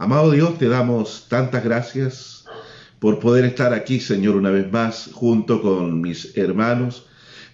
Amado Dios, te damos tantas gracias por poder estar aquí, Señor, una vez más, junto con mis hermanos.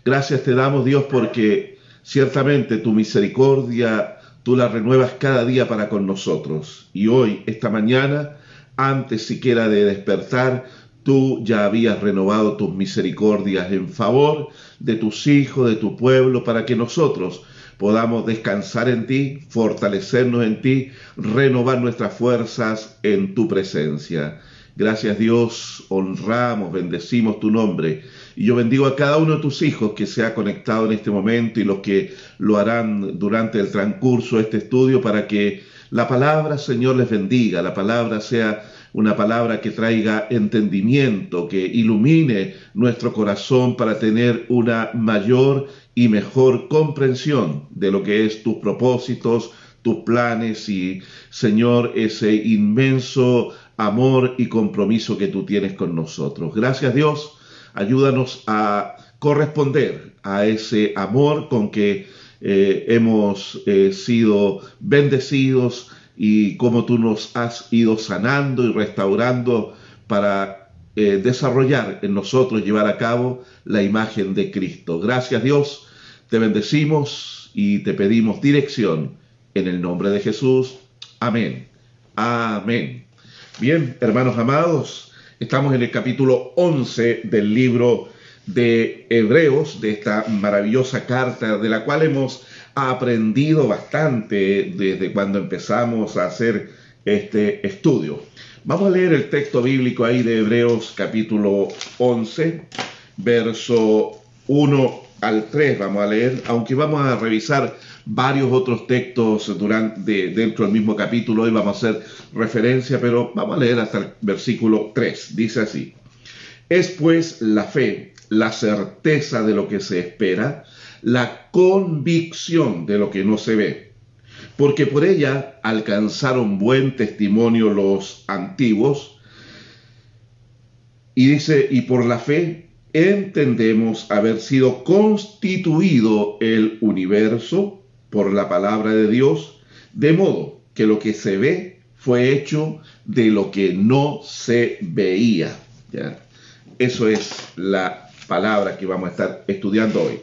Gracias te damos, Dios, porque ciertamente tu misericordia tú la renuevas cada día para con nosotros. Y hoy, esta mañana, antes siquiera de despertar, tú ya habías renovado tus misericordias en favor de tus hijos, de tu pueblo, para que nosotros podamos descansar en ti, fortalecernos en ti, renovar nuestras fuerzas en tu presencia. Gracias Dios, honramos, bendecimos tu nombre. Y yo bendigo a cada uno de tus hijos que se ha conectado en este momento y los que lo harán durante el transcurso de este estudio para que la palabra, Señor, les bendiga, la palabra sea una palabra que traiga entendimiento, que ilumine nuestro corazón para tener una mayor y mejor comprensión de lo que es tus propósitos, tus planes y, Señor, ese inmenso amor y compromiso que tú tienes con nosotros. Gracias Dios, ayúdanos a corresponder a ese amor con que eh, hemos eh, sido bendecidos y cómo tú nos has ido sanando y restaurando para eh, desarrollar en nosotros, llevar a cabo la imagen de Cristo. Gracias Dios, te bendecimos y te pedimos dirección en el nombre de Jesús. Amén. Amén. Bien, hermanos amados, estamos en el capítulo 11 del libro de Hebreos, de esta maravillosa carta de la cual hemos aprendido bastante desde cuando empezamos a hacer este estudio. Vamos a leer el texto bíblico ahí de Hebreos capítulo 11, verso 1 al 3 vamos a leer, aunque vamos a revisar varios otros textos durante, dentro del mismo capítulo, hoy vamos a hacer referencia, pero vamos a leer hasta el versículo 3. Dice así, es pues la fe, la certeza de lo que se espera, la convicción de lo que no se ve, porque por ella alcanzaron buen testimonio los antiguos, y dice, y por la fe entendemos haber sido constituido el universo por la palabra de Dios, de modo que lo que se ve fue hecho de lo que no se veía. Eso es la palabra que vamos a estar estudiando hoy.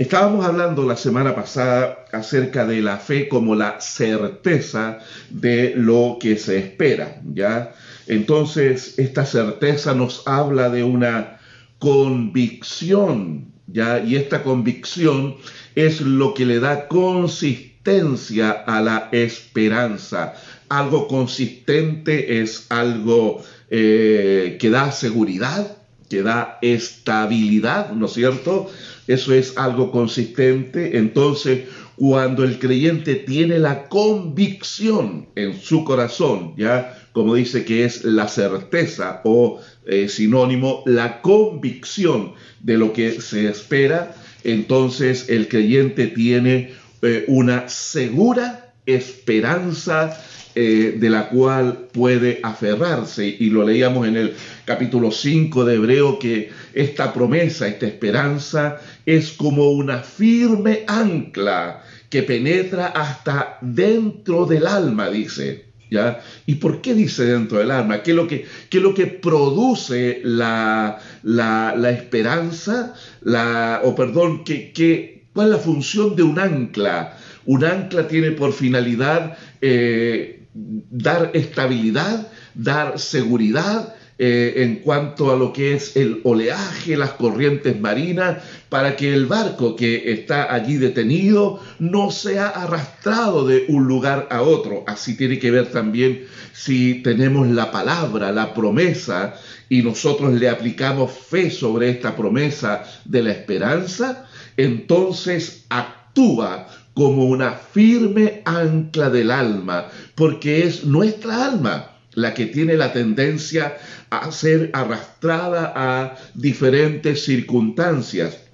Estábamos hablando la semana pasada acerca de la fe como la certeza de lo que se espera, ¿ya? Entonces, esta certeza nos habla de una convicción, ¿ya? Y esta convicción es lo que le da consistencia a la esperanza. Algo consistente es algo eh, que da seguridad, que da estabilidad, ¿no es cierto? Eso es algo consistente. Entonces, cuando el creyente tiene la convicción en su corazón, ya como dice que es la certeza o eh, sinónimo, la convicción de lo que se espera, entonces el creyente tiene eh, una segura esperanza eh, de la cual puede aferrarse. Y lo leíamos en el capítulo 5 de Hebreo, que esta promesa, esta esperanza, es como una firme ancla que penetra hasta dentro del alma, dice. ¿Ya? ¿Y por qué dice dentro del alma? ¿Qué es lo que, lo que produce la, la, esperanza? La, o perdón, ¿qué, qué, ¿cuál es la función de un ancla? Un ancla tiene por finalidad eh, dar estabilidad, dar seguridad eh, en cuanto a lo que es el oleaje, las corrientes marinas, para que el barco que está allí detenido no sea arrastrado de un lugar a otro. Así tiene que ver también si tenemos la palabra, la promesa, y nosotros le aplicamos fe sobre esta promesa de la esperanza, entonces actúa como una firme ancla del alma, porque es nuestra alma la que tiene la tendencia a ser arrastrada a diferentes circunstancias.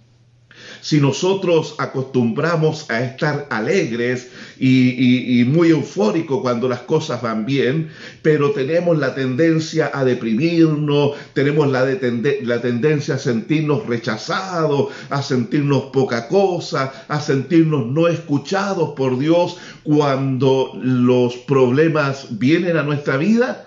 Si nosotros acostumbramos a estar alegres y, muy eufóricos cuando las cosas van bien, pero tenemos la tendencia a deprimirnos, tenemos la, la tendencia a sentirnos rechazados, a sentirnos poca cosa, a sentirnos no escuchados por Dios cuando los problemas vienen a nuestra vida,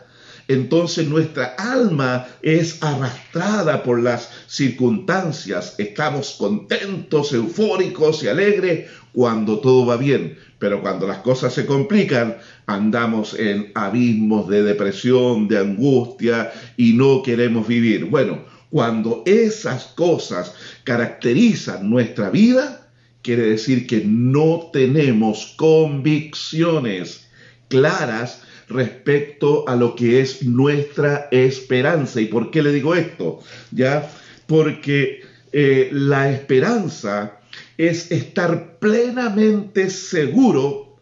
entonces nuestra alma es arrastrada por las circunstancias. Estamos contentos, eufóricos y alegres cuando todo va bien, pero cuando las cosas se complican, andamos en abismos de depresión, de angustia y no queremos vivir. Bueno, cuando esas cosas caracterizan nuestra vida, quiere decir que no tenemos convicciones claras respecto a lo que es nuestra esperanza. ¿Y por qué le digo esto? Ya, porque eh, la esperanza es estar plenamente seguro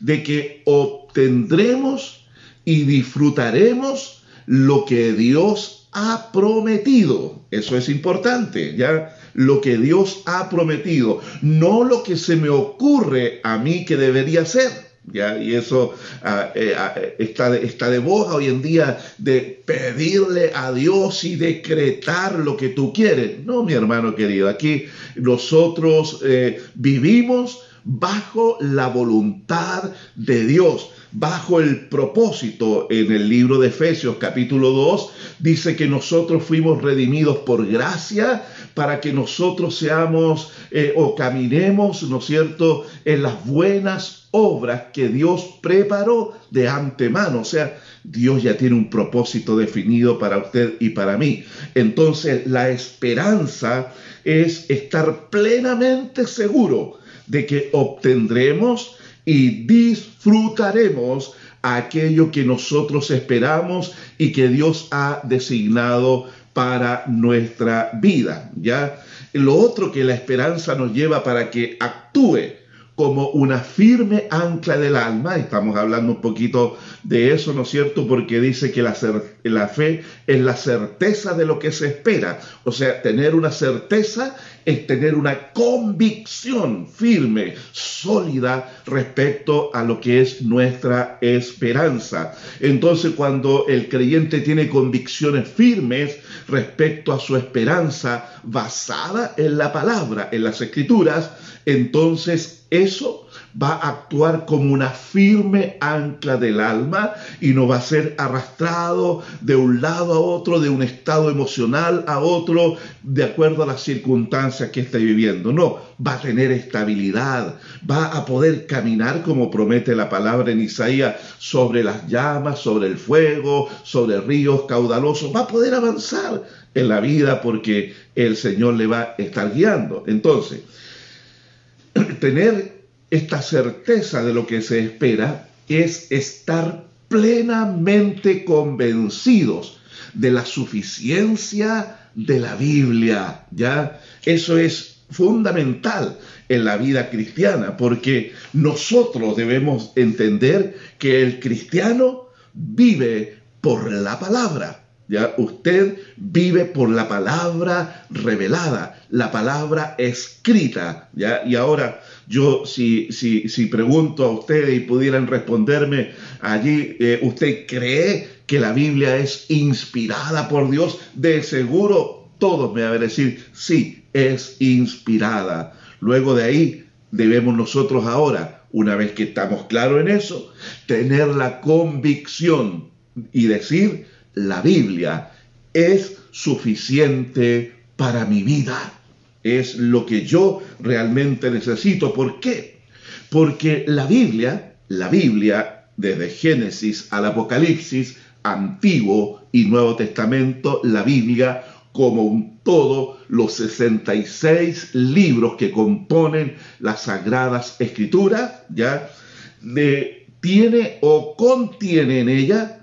de que obtendremos y disfrutaremos lo que Dios ha prometido. Eso es importante, ¿ya? Lo que Dios ha prometido, no lo que se me ocurre a mí que debería ser. ¿Ya? Y eso ah, eh, ah, está, está de boja hoy en día de pedirle a Dios y decretar lo que tú quieres. No, mi hermano querido, aquí nosotros eh, vivimos bajo la voluntad de Dios bajo el propósito en el libro de Efesios capítulo 2, dice que nosotros fuimos redimidos por gracia para que nosotros seamos eh, o caminemos, ¿no es cierto?, en las buenas obras que Dios preparó de antemano. O sea, Dios ya tiene un propósito definido para usted y para mí. Entonces, la esperanza es estar plenamente seguro de que obtendremos y disfrutaremos aquello que nosotros esperamos y que Dios ha designado para nuestra vida, ¿ya? Lo otro que la esperanza nos lleva para que actúe como una firme ancla del alma. Estamos hablando un poquito de eso, ¿no es cierto? Porque dice que la, la, fe es la certeza de lo que se espera. O sea, tener una certeza es tener una convicción firme, sólida respecto a lo que es nuestra esperanza. Entonces, cuando el creyente tiene convicciones firmes respecto a su esperanza basada en la palabra, en las escrituras, entonces eso va a actuar como una firme ancla del alma y no va a ser arrastrado de un lado a otro, de un estado emocional a otro, de acuerdo a las circunstancias que esté viviendo. No, va a tener estabilidad, va a poder caminar como promete la palabra en Isaías sobre las llamas, sobre el fuego, sobre ríos caudalosos, va a poder avanzar en la vida porque el Señor le va a estar guiando. Entonces, tener esta certeza de lo que se espera es estar plenamente convencidos de la suficiencia de la Biblia, ¿ya? Eso es fundamental en la vida cristiana, porque nosotros debemos entender que el cristiano vive por la palabra. Usted vive por la palabra revelada, la palabra escrita. Y ahora yo si, si, si pregunto a ustedes y pudieran responderme allí, eh, ¿usted cree que la Biblia es inspirada por Dios? De seguro todos me van a decir, sí, es inspirada. Luego de ahí debemos nosotros ahora, una vez que estamos claros en eso, tener la convicción y decir, la Biblia es suficiente para mi vida. Es lo que yo realmente necesito. ¿Por qué? Porque la Biblia, la Biblia, desde Génesis al Apocalipsis, Antiguo y Nuevo Testamento, la Biblia como un todo, los 66 libros que componen las Sagradas Escrituras, ¿ya? De, tiene o contiene en ella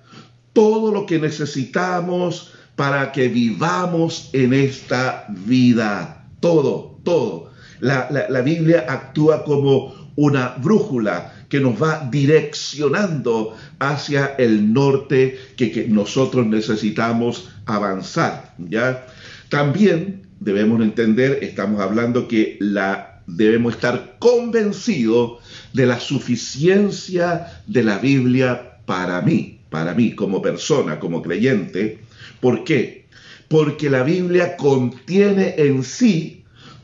todo lo que necesitamos para que vivamos en esta vida. Todo, todo. La, Biblia actúa como una brújula que nos va direccionando hacia el norte que, que nosotros necesitamos avanzar. ¿ya? También debemos entender, estamos hablando que la, debemos estar convencidos de la suficiencia de la Biblia para mí, para mí como persona, como creyente. ¿Por qué? Porque la Biblia contiene en sí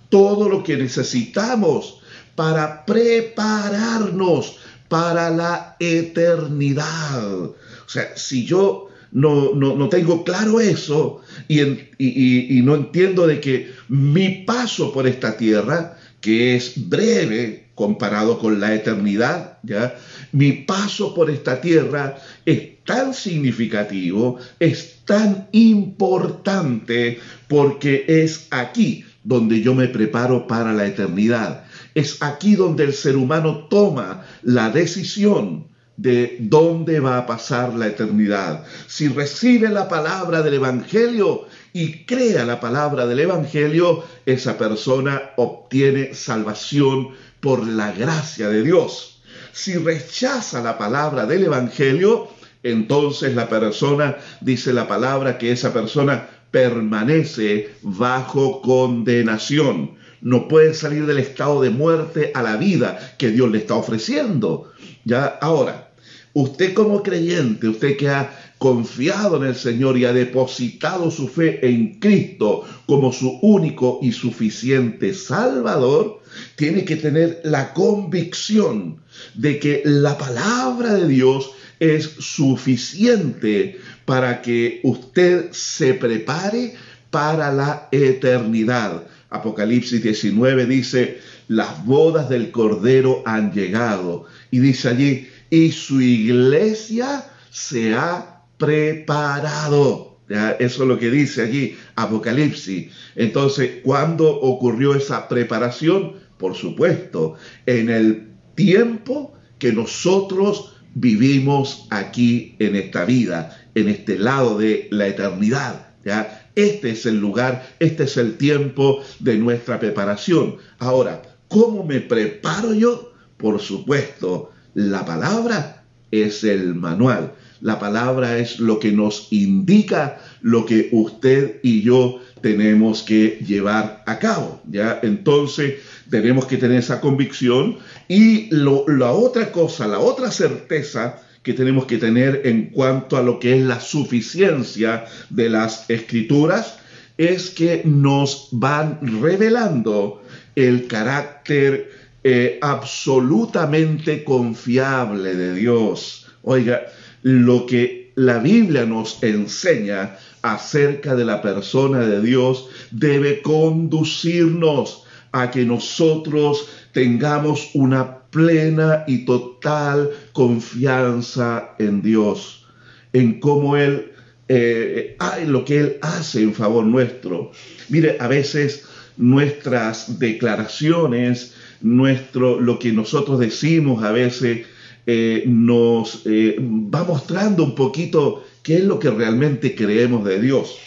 todo lo que necesitamos para prepararnos para la eternidad. O sea, si yo no, no, tengo claro eso y, y, no entiendo de que mi paso por esta tierra, que es breve comparado con la eternidad, ¿ya? mi paso por esta tierra es tan significativo, es tan importante, porque es aquí donde yo me preparo para la eternidad. Es aquí donde el ser humano toma la decisión de dónde va a pasar la eternidad. Si recibe la palabra del Evangelio y crea la palabra del Evangelio, esa persona obtiene salvación por la gracia de Dios. Si rechaza la palabra del Evangelio, entonces la persona, dice la palabra, que esa persona permanece bajo condenación no puede salir del estado de muerte a la vida que Dios le está ofreciendo. Ya ahora, usted como creyente, usted que ha confiado en el Señor y ha depositado su fe en Cristo como su único y suficiente Salvador, tiene que tener la convicción de que la palabra de Dios es suficiente para que usted se prepare para la eternidad. Apocalipsis 19 dice, las bodas del Cordero han llegado. Y dice allí, y su iglesia se ha preparado. Eso es lo que dice allí Apocalipsis. Entonces, ¿cuándo ocurrió esa preparación? Por supuesto, en el tiempo que nosotros vivimos aquí en esta vida, en este lado de la eternidad. ¿ya? Este es el lugar, este es el tiempo de nuestra preparación. Ahora, ¿cómo me preparo yo? Por supuesto, la palabra es el manual. La palabra es lo que nos indica lo que usted y yo tenemos que llevar a cabo. ¿ya? Entonces, tenemos que tener esa convicción. Y la otra cosa, la otra certeza que tenemos que tener en cuanto a lo que es la suficiencia de las escrituras es que nos van revelando el carácter eh, absolutamente confiable de Dios. Oiga, lo que la Biblia nos enseña acerca de la persona de Dios debe conducirnos a que nosotros tengamos una plena y total confianza en Dios, en cómo Él, eh, lo que Él hace en favor nuestro. Mire, a veces nuestras declaraciones, nuestro, lo que nosotros decimos a veces eh, nos eh, va mostrando un poquito qué es lo que realmente creemos de Dios.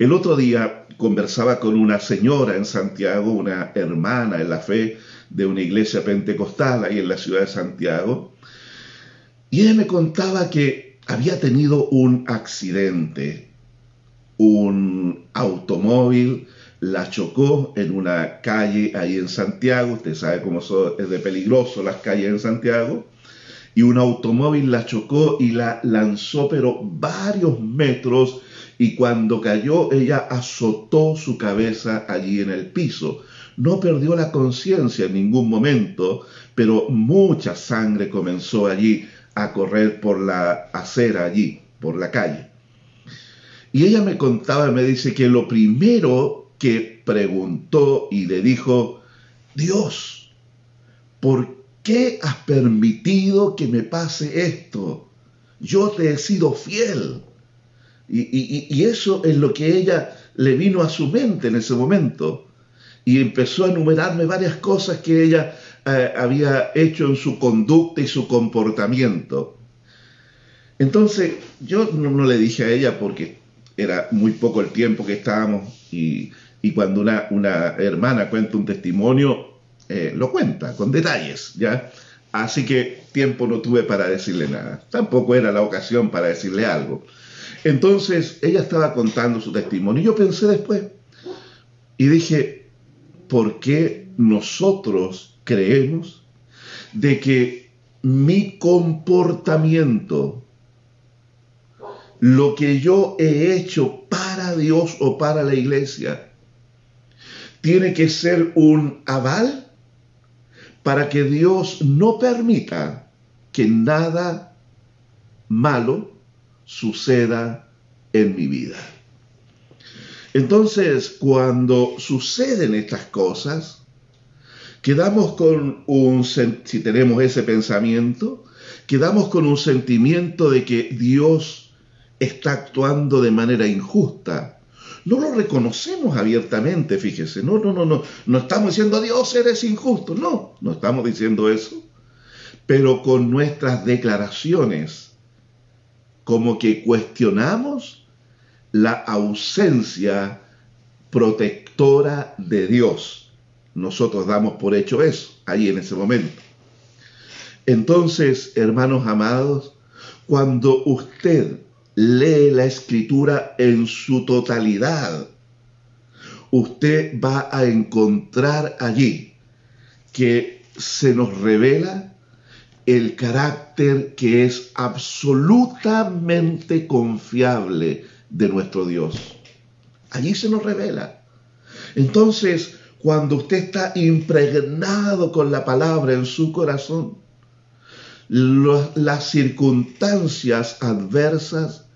El otro día conversaba con una señora en Santiago, una hermana en la fe, de una iglesia pentecostal ahí en la ciudad de Santiago. Y ella me contaba que había tenido un accidente. Un automóvil la chocó en una calle ahí en Santiago. Usted sabe cómo es de peligroso las calles en Santiago. Y un automóvil la chocó y la lanzó, pero varios metros. Y cuando cayó, ella azotó su cabeza allí en el piso no perdió la conciencia en ningún momento, pero mucha sangre comenzó allí a correr por la acera allí, por la calle. Y ella me contaba, me dice que lo primero que preguntó y le dijo, Dios, ¿por qué has permitido que me pase esto? Yo te he sido fiel. Y, eso es lo que ella le vino a su mente en ese momento y empezó a enumerarme varias cosas que ella eh, había hecho en su conducta y su comportamiento. Entonces yo no, le dije a ella porque era muy poco el tiempo que estábamos y, cuando una, una, hermana cuenta un testimonio, eh, lo cuenta con detalles, ¿ya? Así que tiempo no tuve para decirle nada. Tampoco era la ocasión para decirle algo. Entonces ella estaba contando su testimonio. Y yo pensé después, Y dije, ¿por qué nosotros creemos de que mi comportamiento, lo que yo he hecho para Dios o para la iglesia, tiene que ser un aval para que Dios no permita que nada malo suceda en mi vida. Entonces, cuando suceden estas cosas, quedamos con un, si tenemos ese pensamiento, quedamos con un sentimiento de que Dios está actuando de manera injusta. No lo reconocemos abiertamente, fíjese. No, no, no, no. No estamos diciendo, Dios, eres injusto. No, no estamos diciendo eso. Pero con nuestras declaraciones, como que cuestionamos la ausencia protectora de Dios. Nosotros damos por hecho eso, ahí en ese momento. Entonces, hermanos amados, cuando usted lee la escritura en su totalidad, usted va a encontrar allí que se nos revela el carácter que es absolutamente confiable de nuestro Dios. Allí se nos revela. Entonces, cuando usted está impregnado con la palabra en su corazón, las circunstancias adversas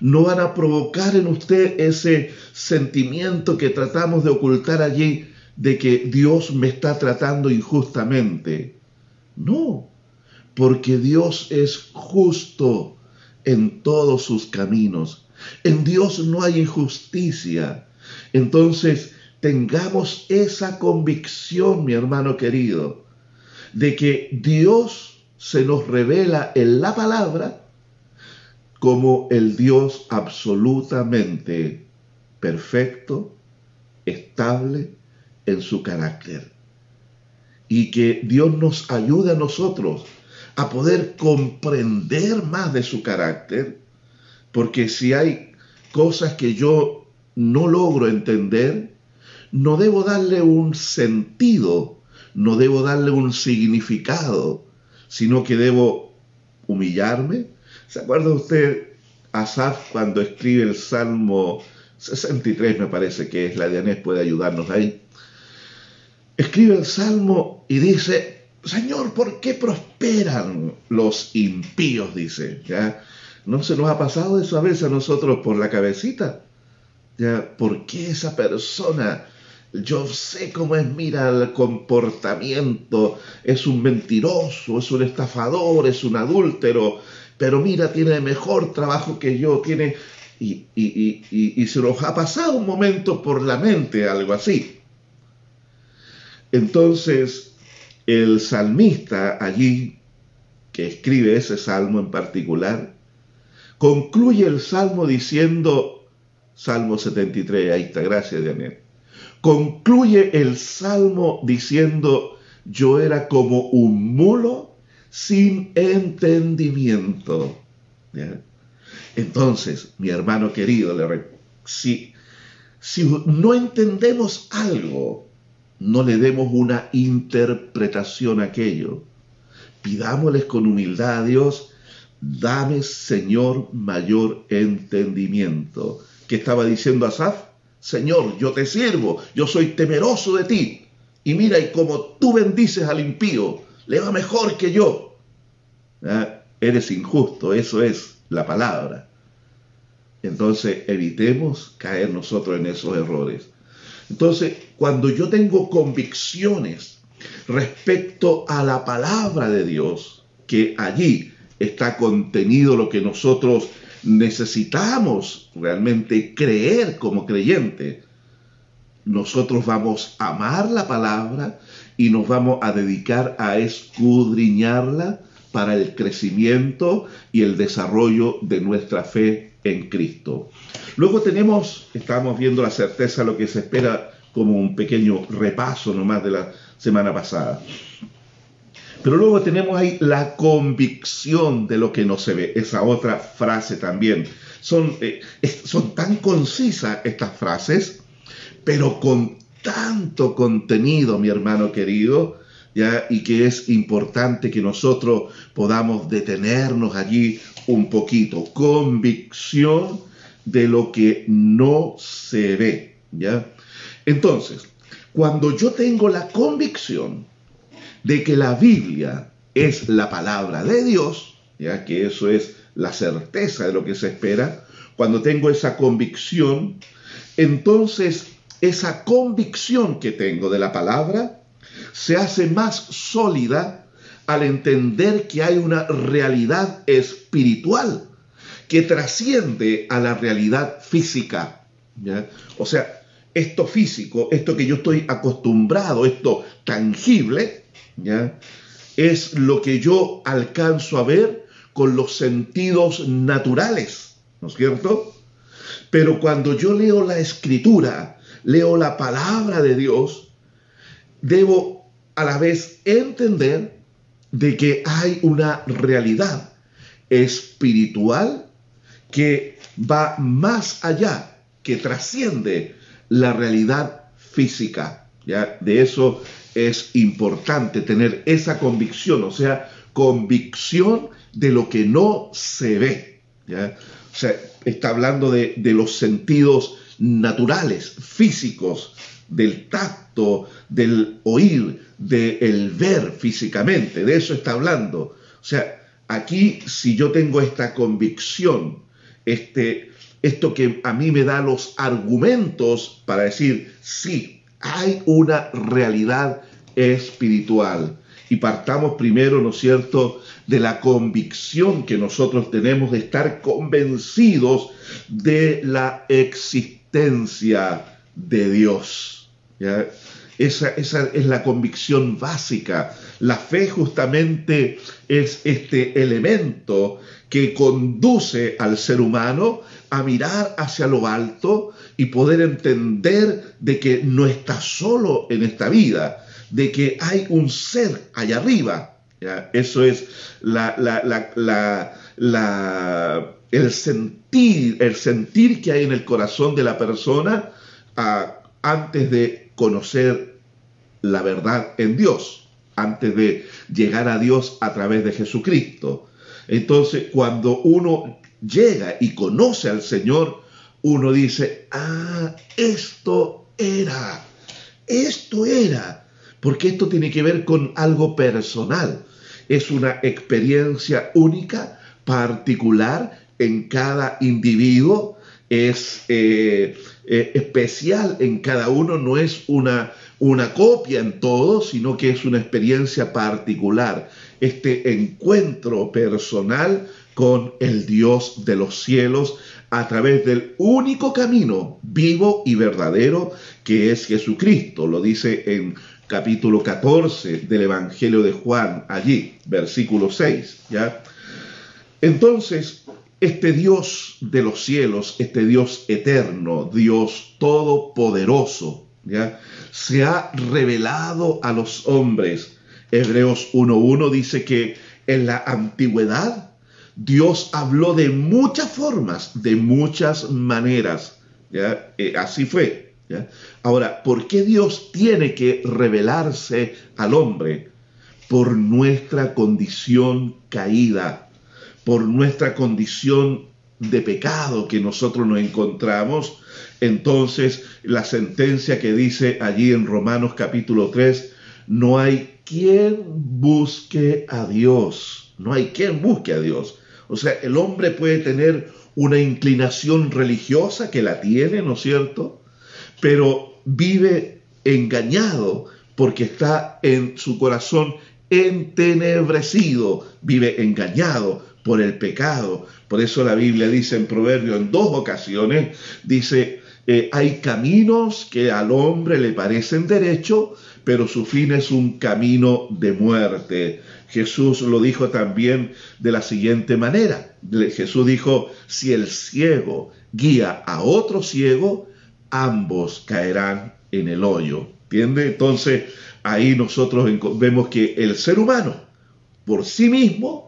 no van a provocar en usted ese sentimiento que tratamos de ocultar allí de que Dios me está tratando injustamente. No, porque Dios es justo en todos sus caminos. En Dios no hay injusticia. Entonces, tengamos esa convicción, mi hermano querido, de que Dios se nos revela en la palabra como el Dios absolutamente perfecto, estable en su carácter. Y que Dios nos ayude a nosotros a poder comprender más de su carácter, porque si hay cosas que yo no logro entender, no debo darle un sentido, no debo darle un significado, sino que debo humillarme. ¿Se acuerda usted Asaf cuando escribe el Salmo 63, me parece que es, la de puede ayudarnos ahí? Escribe el Salmo y dice, Señor, ¿por qué prosperan los impíos? Dice, ¿ya? ¿No se nos ha pasado eso a veces a nosotros por la cabecita? ¿Ya? ¿Por qué esa persona, yo sé cómo es, mira el comportamiento, es un mentiroso, es un estafador, es un adúltero, pero mira, tiene mejor trabajo que yo, tiene... Y, y, se nos ha pasado un momento por la mente algo así. Entonces, el salmista allí, que escribe ese salmo en particular, concluye el salmo diciendo, Salmo 73, ahí está, gracias Daniel, concluye el salmo diciendo, yo era como un mulo sin entendimiento. Entonces, mi hermano querido, si, si no entendemos algo, no le demos una interpretación a aquello. Pidámosles con humildad a Dios, dame Señor mayor entendimiento. ¿Qué estaba diciendo Asaf? Señor, yo te sirvo, yo soy temeroso de ti. Y mira, y como tú bendices al impío, le va mejor que yo. Ah, eres injusto, eso es la palabra. Entonces evitemos caer nosotros en esos errores. Entonces, cuando yo tengo convicciones respecto a la palabra de Dios, que allí está contenido lo que nosotros necesitamos realmente creer como creyente, nosotros vamos a amar la palabra y nos vamos a dedicar a escudriñarla para el crecimiento y el desarrollo de nuestra fe en Cristo. Luego tenemos, estamos viendo la certeza, lo que se espera como un pequeño repaso nomás de la semana pasada. Pero luego tenemos ahí la convicción de lo que no se ve, esa otra frase también. Son, eh, son tan concisas estas frases, pero con tanto contenido, mi hermano querido, y que es importante que nosotros podamos detenernos allí un poquito. Convicción de lo que no se ve. ¿ya? Entonces, cuando yo tengo la convicción de que la Biblia es la palabra de Dios, ya que eso es la certeza de lo que se espera, cuando tengo esa convicción, entonces esa convicción que tengo de la palabra se hace más sólida al entender que hay una realidad espiritual que trasciende a la realidad física. O sea, esto físico, esto que yo estoy acostumbrado, esto tangible, es lo que yo alcanzo a ver con los sentidos naturales, ¿no es cierto? Pero cuando yo leo la escritura, leo la palabra de Dios, debo a la vez entender de que hay una realidad espiritual que va más allá, que trasciende la realidad física. ¿ya? De eso es importante tener esa convicción, o sea, convicción de lo que no se ve. ¿ya? O sea, está hablando de, de los sentidos naturales, físicos, del tacto, del oír, del ver físicamente, de eso está hablando. O sea, aquí si yo tengo esta convicción, este, esto que a mí me da los argumentos para decir, sí, hay una realidad espiritual. Y partamos primero, ¿no es cierto?, de la convicción que nosotros tenemos de estar convencidos de la existencia de Dios. Esa, esa, es la convicción básica. La fe justamente es este elemento que conduce al ser humano a mirar hacia lo alto y poder entender de que no está solo en esta vida, de que hay un ser allá arriba. Eso es la, el, sentir, el sentir que hay en el corazón de la persona antes de conocer la verdad en Dios, antes de llegar a Dios a través de Jesucristo. Entonces, cuando uno llega y conoce al Señor, uno dice, ah, esto era, esto era, porque esto tiene que ver con algo personal. Es una experiencia única, particular en cada individuo, es eh, eh, especial en cada uno, no es una, una copia en todo, sino que es una experiencia particular. Este encuentro personal con el Dios de los cielos a través del único camino vivo y verdadero que es Jesucristo. Lo dice en capítulo 14 del Evangelio de Juan, allí, versículo 6, ¿ya? Entonces, este Dios de los cielos, este Dios eterno, Dios todopoderoso, ¿ya? se ha revelado a los hombres. Hebreos 1.1 dice que en la antigüedad Dios habló de muchas formas, de muchas maneras. Eh, así fue. Ahora, ¿por qué Dios tiene que revelarse al hombre? Por nuestra condición caída, por nuestra condición de pecado que nosotros nos encontramos. Entonces, la sentencia que dice allí en Romanos capítulo 3, no hay quien busque a Dios, no hay quien busque a Dios. O sea, el hombre puede tener una inclinación religiosa que la tiene, ¿no es cierto? pero vive engañado porque está en su corazón entenebrecido, vive engañado por el pecado. Por eso la Biblia dice en Proverbio en dos ocasiones, dice, eh, hay caminos que al hombre le parecen derecho, pero su fin es un camino de muerte. Jesús lo dijo también de la siguiente manera. Jesús dijo, si el ciego guía a otro ciego, ambos caerán en el hoyo. ¿Entiende? Entonces ahí nosotros vemos que el ser humano por sí mismo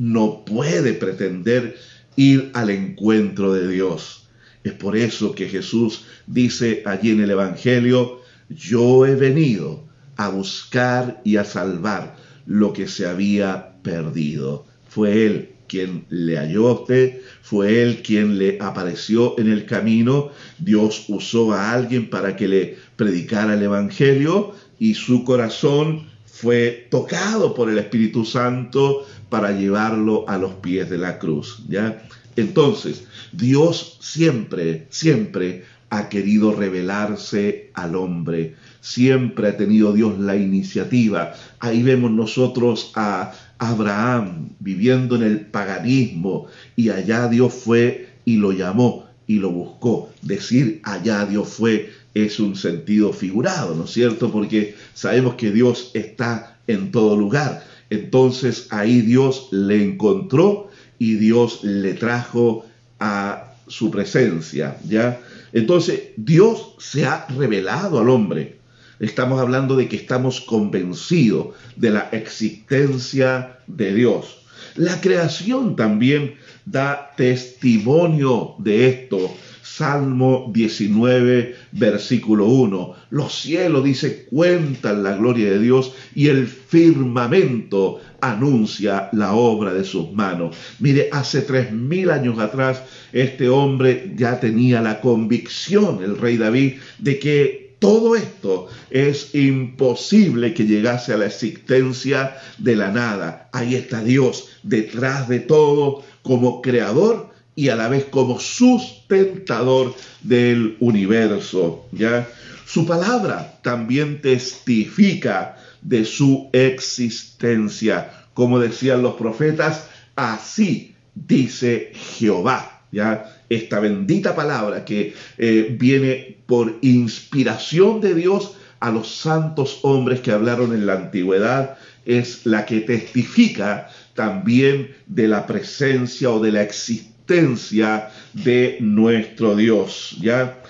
no puede pretender ir al encuentro de Dios. Es por eso que Jesús dice allí en el Evangelio, yo he venido a buscar y a salvar lo que se había perdido. Fue Él quien le halló a usted, fue Él quien le apareció en el camino. Dios usó a alguien para que le predicara el Evangelio y su corazón fue tocado por el Espíritu Santo para llevarlo a los pies de la cruz. ¿ya? Entonces, Dios siempre, siempre ha querido revelarse al hombre. Siempre ha tenido Dios la iniciativa. Ahí vemos nosotros a Abraham viviendo en el paganismo y allá Dios fue y lo llamó y lo buscó. Decir allá Dios fue es un sentido figurado, ¿no es cierto? Porque sabemos que Dios está en todo lugar. Entonces ahí Dios le encontró y Dios le trajo a su presencia, ¿ya? Entonces Dios se ha revelado al hombre estamos hablando de que estamos convencidos de la existencia de Dios. La creación también da testimonio de esto. Salmo 19, versículo 1. Los cielos, dice, cuentan la gloria de Dios y el firmamento anuncia la obra de sus manos. Mire, hace tres mil años atrás, este hombre ya tenía la convicción, el rey David, de que todo esto es imposible que llegase a la existencia de la nada. Ahí está Dios detrás de todo como creador y a la vez como sustentador del universo, ¿ya? Su palabra también testifica de su existencia. Como decían los profetas, así dice Jehová, ¿ya? esta bendita palabra que eh, viene por inspiración de Dios a los santos hombres que hablaron en la antigüedad, es la que testifica también de la presencia o de la existencia de nuestro Dios, ¿ya?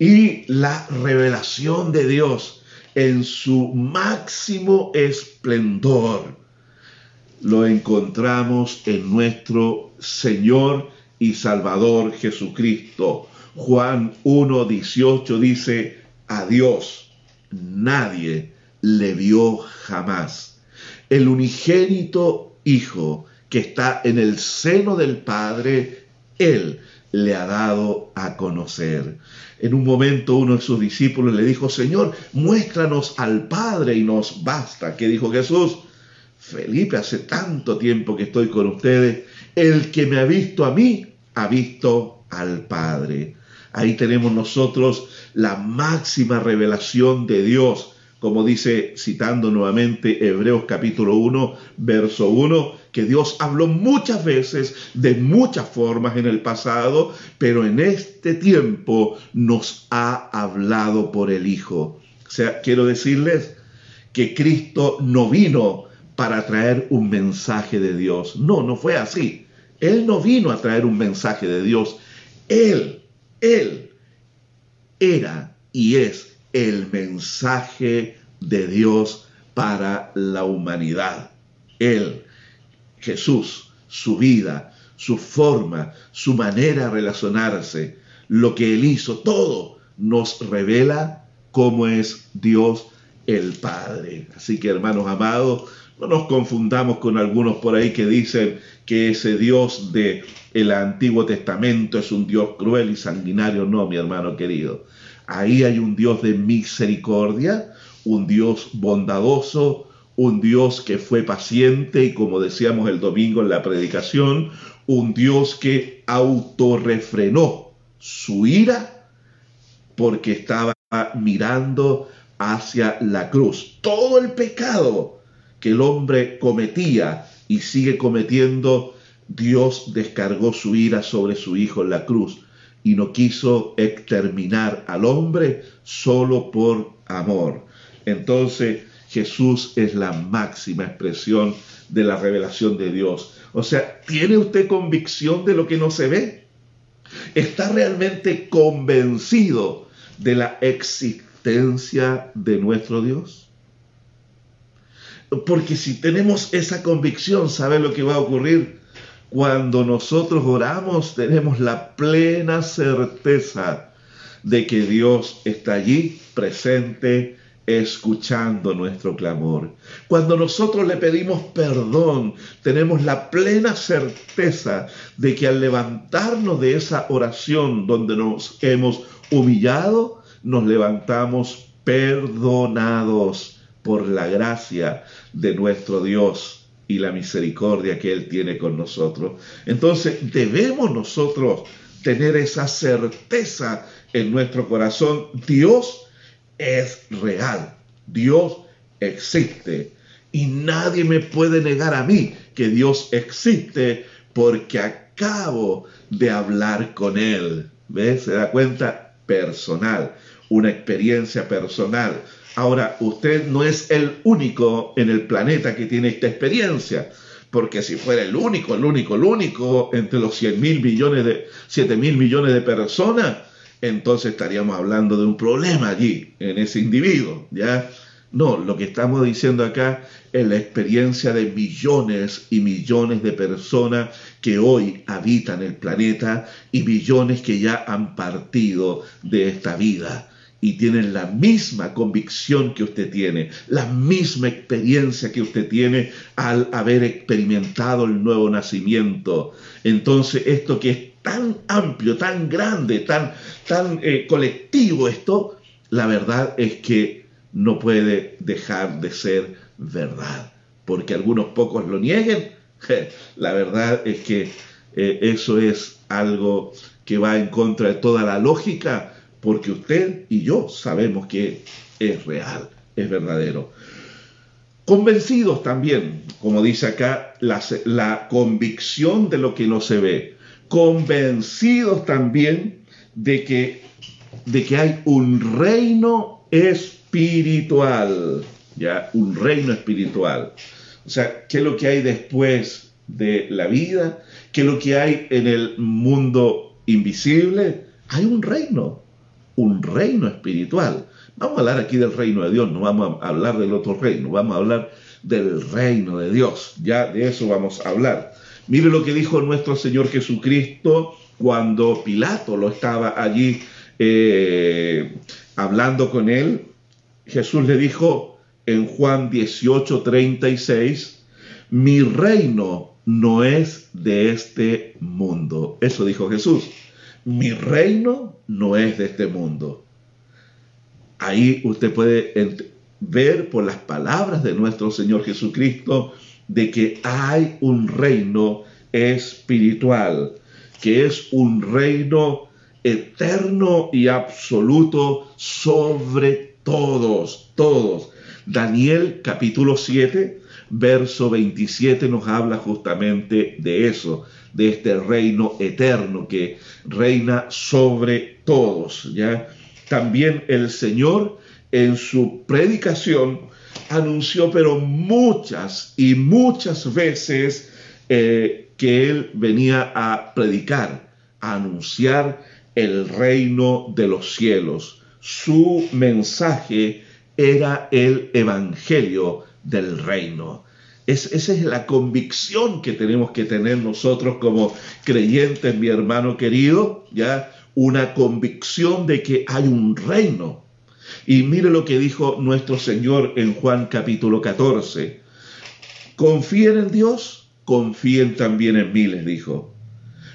Y la revelación de Dios en su máximo esplendor lo encontramos en nuestro Señor y Salvador Jesucristo. Juan 1.18 dice, a Dios nadie le vio jamás. El unigénito Hijo que está en el seno del Padre, Él le ha dado a conocer. En un momento uno de sus discípulos le dijo, Señor, muéstranos al Padre y nos basta. ¿Qué dijo Jesús? Felipe, hace tanto tiempo que estoy con ustedes, el que me ha visto a mí, ha visto al Padre. Ahí tenemos nosotros la máxima revelación de Dios, como dice, citando nuevamente Hebreos capítulo 1, verso 1, que Dios habló muchas veces, de muchas formas en el pasado, pero en este tiempo nos ha hablado por el Hijo. O sea, quiero decirles que Cristo no vino para traer un mensaje de Dios. No, no fue así. Él no vino a traer un mensaje de Dios. Él, Él era y es el mensaje de Dios para la humanidad. Él, Jesús, su vida, su forma, su manera de relacionarse, lo que Él hizo, todo nos revela cómo es Dios el Padre. Así que hermanos amados, no nos confundamos con algunos por ahí que dicen que ese Dios de el Antiguo Testamento es un Dios cruel y sanguinario. No, mi hermano querido. Ahí hay un Dios de misericordia, un Dios bondadoso, un Dios que fue paciente y como decíamos el domingo en la predicación, un Dios que autorrefrenó su ira porque estaba mirando hacia la cruz. Todo el pecado que el hombre cometía y sigue cometiendo, Dios descargó su ira sobre su Hijo en la cruz y no quiso exterminar al hombre solo por amor. Entonces Jesús es la máxima expresión de la revelación de Dios. O sea, ¿tiene usted convicción de lo que no se ve? ¿Está realmente convencido de la existencia de nuestro Dios? Porque si tenemos esa convicción, ¿sabe lo que va a ocurrir? Cuando nosotros oramos, tenemos la plena certeza de que Dios está allí presente escuchando nuestro clamor. Cuando nosotros le pedimos perdón, tenemos la plena certeza de que al levantarnos de esa oración donde nos hemos humillado, nos levantamos perdonados por la gracia de nuestro Dios y la misericordia que Él tiene con nosotros. Entonces debemos nosotros tener esa certeza en nuestro corazón. Dios es real. Dios existe. Y nadie me puede negar a mí que Dios existe porque acabo de hablar con Él. ¿Ves? Se da cuenta personal, una experiencia personal. Ahora, usted no es el único en el planeta que tiene esta experiencia, porque si fuera el único, el único, el único entre los 100 mil millones de, 7 mil millones de personas, entonces estaríamos hablando de un problema allí, en ese individuo, ¿ya? No, lo que estamos diciendo acá es la experiencia de millones y millones de personas que hoy habitan el planeta y millones que ya han partido de esta vida y tienen la misma convicción que usted tiene, la misma experiencia que usted tiene al haber experimentado el nuevo nacimiento. Entonces, esto que es tan amplio, tan grande, tan, tan eh, colectivo esto, la verdad es que no puede dejar de ser verdad. Porque algunos pocos lo nieguen, la verdad es que eh, eso es algo que va en contra de toda la lógica, porque usted y yo sabemos que es real, es verdadero. Convencidos también, como dice acá, la convicción de lo que no se ve convencidos también de que, de que hay un reino espiritual, ya, un reino espiritual. O sea, ¿qué es lo que hay después de la vida? ¿Qué es lo que hay en el mundo invisible? Hay un reino, un reino espiritual. Vamos a hablar aquí del reino de Dios, no vamos a hablar del otro reino, vamos a hablar del reino de Dios. Ya de eso vamos a hablar. Mire lo que dijo nuestro Señor Jesucristo cuando Pilato lo estaba allí eh, hablando con él. Jesús le dijo en Juan 18, 36, mi reino no es de este mundo. Eso dijo Jesús. Mi reino no es de este mundo. Ahí usted puede ver por las palabras de nuestro Señor Jesucristo de que hay un reino espiritual, que es un reino eterno y absoluto sobre todos, todos. Daniel capítulo 7, verso 27 nos habla justamente de eso, de este reino eterno que reina sobre todos, ¿ya? También el Señor en su predicación anunció, pero muchas y muchas veces eh, que él venía a predicar, a anunciar el reino de los cielos. Su mensaje era el evangelio del reino. esa es la convicción que tenemos que tener nosotros como creyentes, mi hermano querido, ya una convicción de que hay un reino y mire lo que dijo nuestro Señor en Juan capítulo 14. Confíen en Dios, confíen también en mí, les dijo.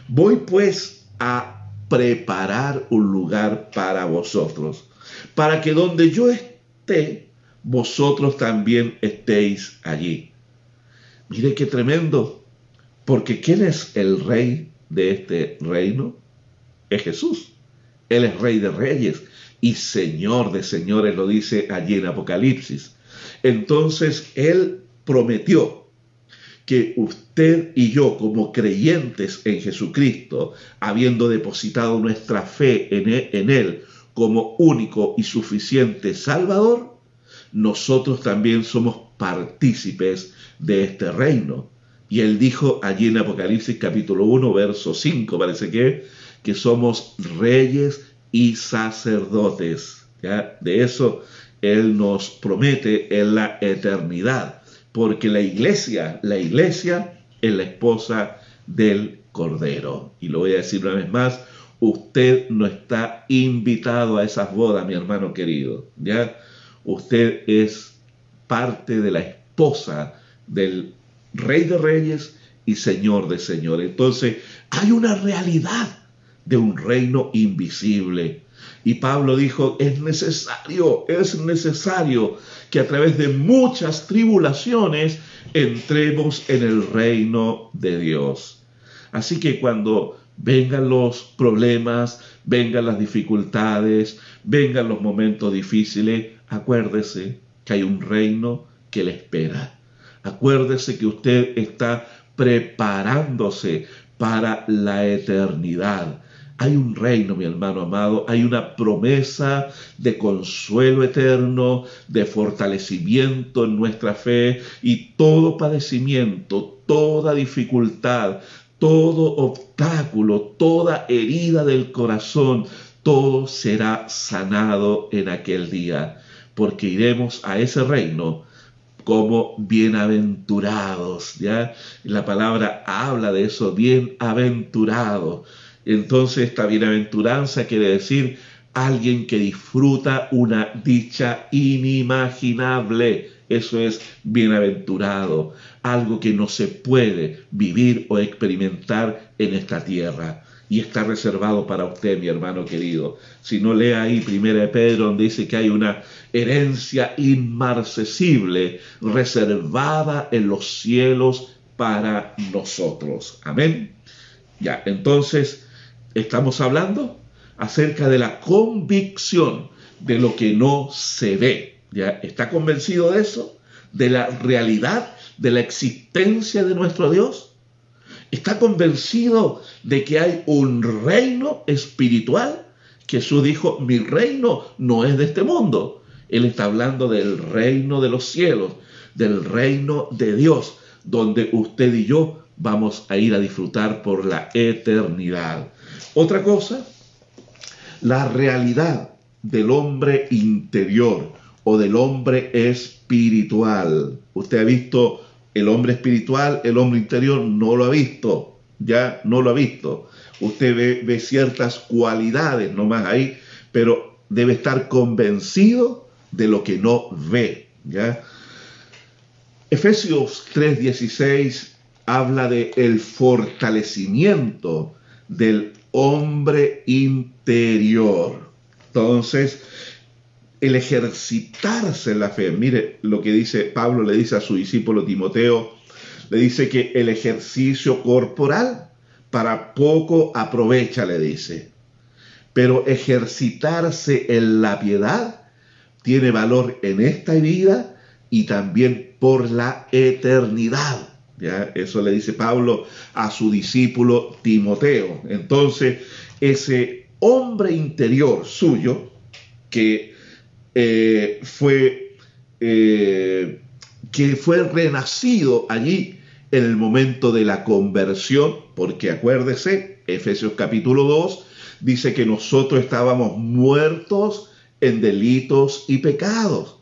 Voy pues a preparar un lugar para vosotros, para que donde yo esté, vosotros también estéis allí. Mire qué tremendo, porque ¿quién es el rey de este reino? Es Jesús. Él es rey de reyes y Señor de señores, lo dice allí en Apocalipsis. Entonces Él prometió que usted y yo, como creyentes en Jesucristo, habiendo depositado nuestra fe en él, en él, como único y suficiente Salvador, nosotros también somos partícipes de este reino. Y él dijo allí en Apocalipsis capítulo 1, verso 5, parece que, que somos reyes y sacerdotes. ¿ya? De eso Él nos promete en la eternidad, porque la iglesia, la iglesia es la esposa del Cordero. Y lo voy a decir una vez más, usted no está invitado a esas bodas, mi hermano querido. ¿ya? Usted es parte de la esposa del Rey de Reyes y Señor de Señores. Entonces, hay una realidad de un reino invisible. Y Pablo dijo, es necesario, es necesario que a través de muchas tribulaciones entremos en el reino de Dios. Así que cuando vengan los problemas, vengan las dificultades, vengan los momentos difíciles, acuérdese que hay un reino que le espera. Acuérdese que usted está preparándose para la eternidad. Hay un reino, mi hermano amado, hay una promesa de consuelo eterno, de fortalecimiento en nuestra fe y todo padecimiento, toda dificultad, todo obstáculo, toda herida del corazón, todo será sanado en aquel día, porque iremos a ese reino como bienaventurados, ¿ya? La palabra habla de eso, bienaventurado. Entonces esta bienaventuranza quiere decir alguien que disfruta una dicha inimaginable. Eso es bienaventurado, algo que no se puede vivir o experimentar en esta tierra. Y está reservado para usted, mi hermano querido. Si no lea ahí Primera de Pedro, donde dice que hay una herencia inmarcesible reservada en los cielos para nosotros. Amén. Ya, entonces Estamos hablando acerca de la convicción de lo que no se ve. ¿Ya está convencido de eso? ¿De la realidad de la existencia de nuestro Dios? ¿Está convencido de que hay un reino espiritual? Jesús dijo, mi reino no es de este mundo. Él está hablando del reino de los cielos, del reino de Dios, donde usted y yo vamos a ir a disfrutar por la eternidad. Otra cosa, la realidad del hombre interior o del hombre espiritual. Usted ha visto el hombre espiritual, el hombre interior no lo ha visto, ya no lo ha visto. Usted ve, ciertas cualidades nomás ahí, pero debe estar convencido de lo que no ve, ¿ya? Efesios 3:16 habla de el fortalecimiento del hombre interior. Entonces, el ejercitarse en la fe, mire lo que dice Pablo, le dice a su discípulo Timoteo, le dice que el ejercicio corporal para poco aprovecha, le dice, pero ejercitarse en la piedad tiene valor en esta vida y también por la eternidad. Eso le dice Pablo a su discípulo Timoteo. Entonces, ese hombre interior suyo, que eh, fue, eh, que fue renacido allí en el momento de la conversión, porque acuérdese, Efesios capítulo 2 dice que nosotros estábamos muertos en delitos y pecados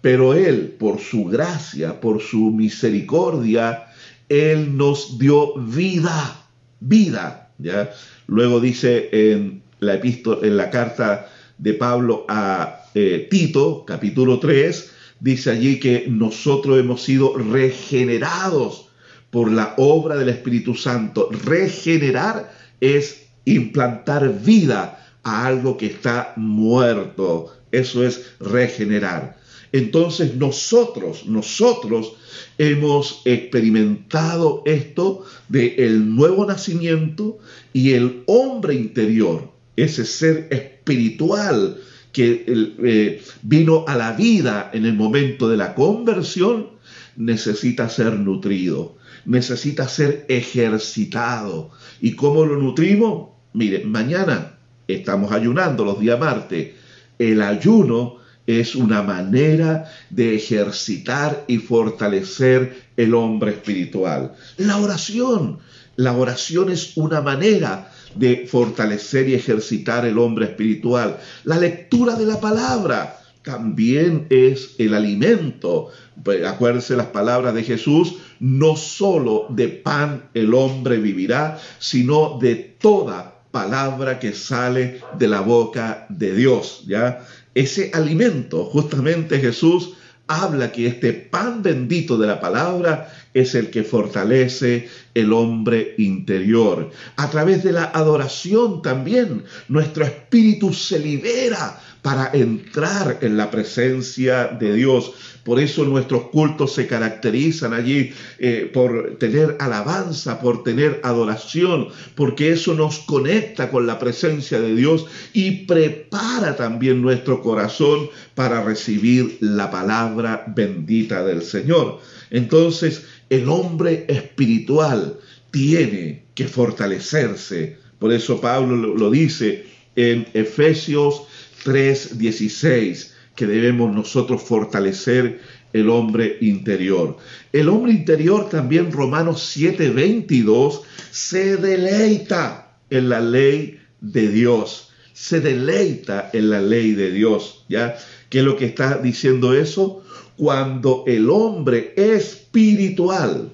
pero Él, por su gracia, por su misericordia, Él nos dio vida, vida. ¿ya? Luego dice en la, carta de Pablo a eh, Tito, capítulo 3, dice allí que nosotros hemos sido regenerados por la obra del Espíritu Santo. Regenerar es implantar vida a algo que está muerto. Eso es regenerar. Entonces nosotros, nosotros hemos experimentado esto de el nuevo nacimiento y el hombre interior, ese ser espiritual que eh, vino a la vida en el momento de la conversión, necesita ser nutrido, necesita ser ejercitado. ¿Y cómo lo nutrimos? Mire, mañana estamos ayunando los días martes. El ayuno es una manera de ejercitar y fortalecer el hombre espiritual. La oración, la oración es una manera de fortalecer y ejercitar el hombre espiritual. La lectura de la palabra también es el alimento. Pues, acuérdense las palabras de Jesús, no solo de pan el hombre vivirá, sino de toda palabra que sale de la boca de Dios, ¿ya? Ese alimento, justamente Jesús habla que este pan bendito de la palabra es el que fortalece el hombre interior. A través de la adoración también nuestro espíritu se libera para entrar en la presencia de Dios. Por eso nuestros cultos se caracterizan allí eh, por tener alabanza, por tener adoración, porque eso nos conecta con la presencia de Dios y prepara también nuestro corazón para recibir la palabra bendita del Señor. Entonces, el hombre espiritual tiene que fortalecerse. Por eso Pablo lo dice en Efesios 3:16 que debemos nosotros fortalecer el hombre interior. El hombre interior también Romanos 7:22 se deleita en la ley de Dios. Se deleita en la ley de Dios, ¿ya? ¿Qué es lo que está diciendo eso? Cuando el hombre espiritual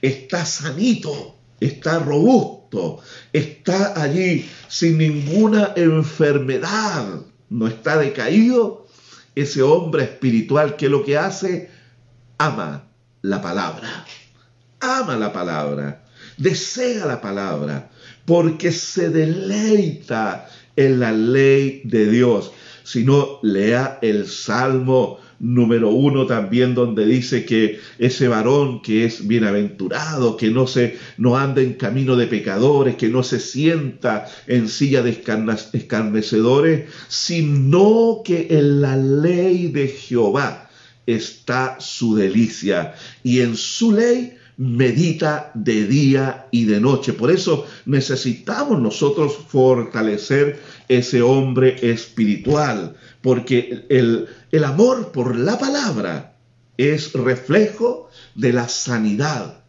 está sanito, está robusto, está allí sin ninguna enfermedad, no está decaído, ese hombre espiritual que lo que hace, ama la palabra, ama la palabra, desea la palabra, porque se deleita en la ley de Dios. Si no, lea el Salmo número uno también donde dice que ese varón que es bienaventurado, que no se no anda en camino de pecadores, que no se sienta en silla de escarnecedores, sino que en la ley de Jehová está su delicia. Y en su ley medita de día y de noche. Por eso necesitamos nosotros fortalecer ese hombre espiritual, porque el, el amor por la palabra es reflejo de la sanidad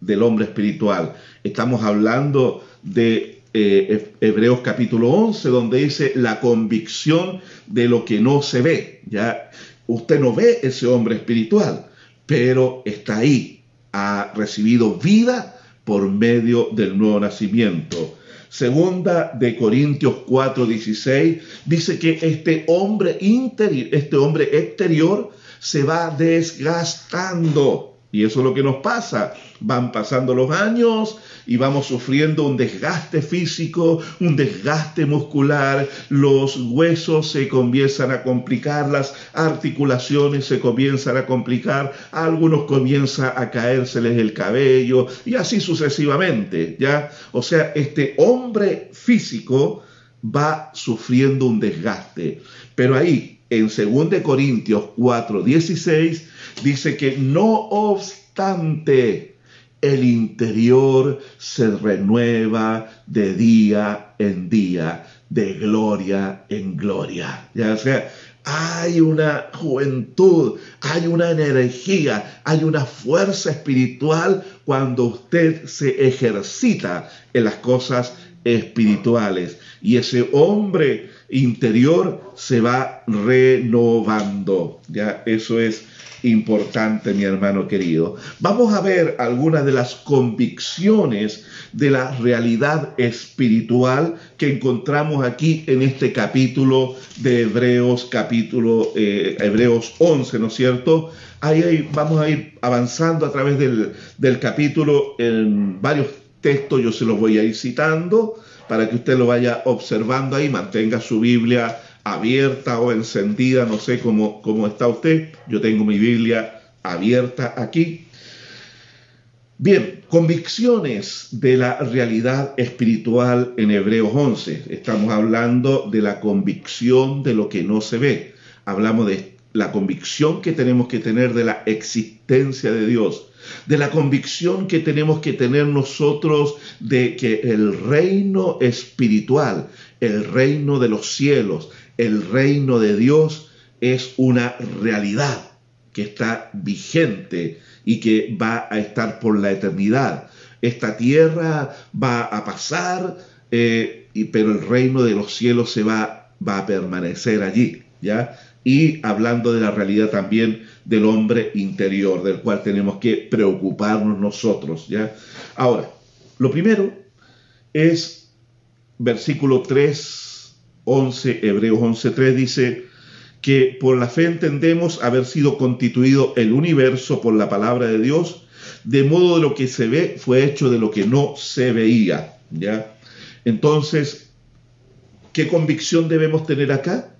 del hombre espiritual. Estamos hablando de eh, Hebreos capítulo 11, donde dice la convicción de lo que no se ve. Ya usted no ve ese hombre espiritual, pero está ahí, ha recibido vida por medio del nuevo nacimiento. Segunda de Corintios 4:16 dice que este hombre interior, este hombre exterior se va desgastando. Y eso es lo que nos pasa. Van pasando los años y vamos sufriendo un desgaste físico, un desgaste muscular, los huesos se comienzan a complicar, las articulaciones se comienzan a complicar, a algunos comienza a caérseles el cabello y así sucesivamente, ¿ya? O sea, este hombre físico va sufriendo un desgaste. Pero ahí, en 2 Corintios 4, 16, dice que no obstante, el interior se renueva de día en día, de gloria en gloria. Ya sea, hay una juventud, hay una energía, hay una fuerza espiritual cuando usted se ejercita en las cosas espirituales. Y ese hombre interior se va renovando. Ya, eso es importante, mi hermano querido. Vamos a ver algunas de las convicciones de la realidad espiritual que encontramos aquí en este capítulo de Hebreos, capítulo eh, Hebreos 11, ¿no es cierto? Ahí, vamos a ir avanzando a través del, del capítulo en varios textos, yo se los voy a ir citando para que usted lo vaya observando ahí, mantenga su Biblia abierta o encendida, no sé cómo, cómo está usted, yo tengo mi Biblia abierta aquí. Bien, convicciones de la realidad espiritual en Hebreos 11. Estamos hablando de la convicción de lo que no se ve. Hablamos de la convicción que tenemos que tener de la existencia de Dios, de la convicción que tenemos que tener nosotros de que el reino espiritual, el reino de los cielos, el reino de Dios es una realidad que está vigente y que va a estar por la eternidad. Esta tierra va a pasar, eh, pero el reino de los cielos se va, va a permanecer allí, ¿ya? Y hablando de la realidad también del hombre interior, del cual tenemos que preocuparnos nosotros, ¿ya? Ahora, lo primero es versículo 3, 11, Hebreos 11, 3 dice que por la fe entendemos haber sido constituido el universo por la palabra de Dios, de modo de lo que se ve fue hecho de lo que no se veía, ¿ya? Entonces, ¿qué convicción debemos tener acá?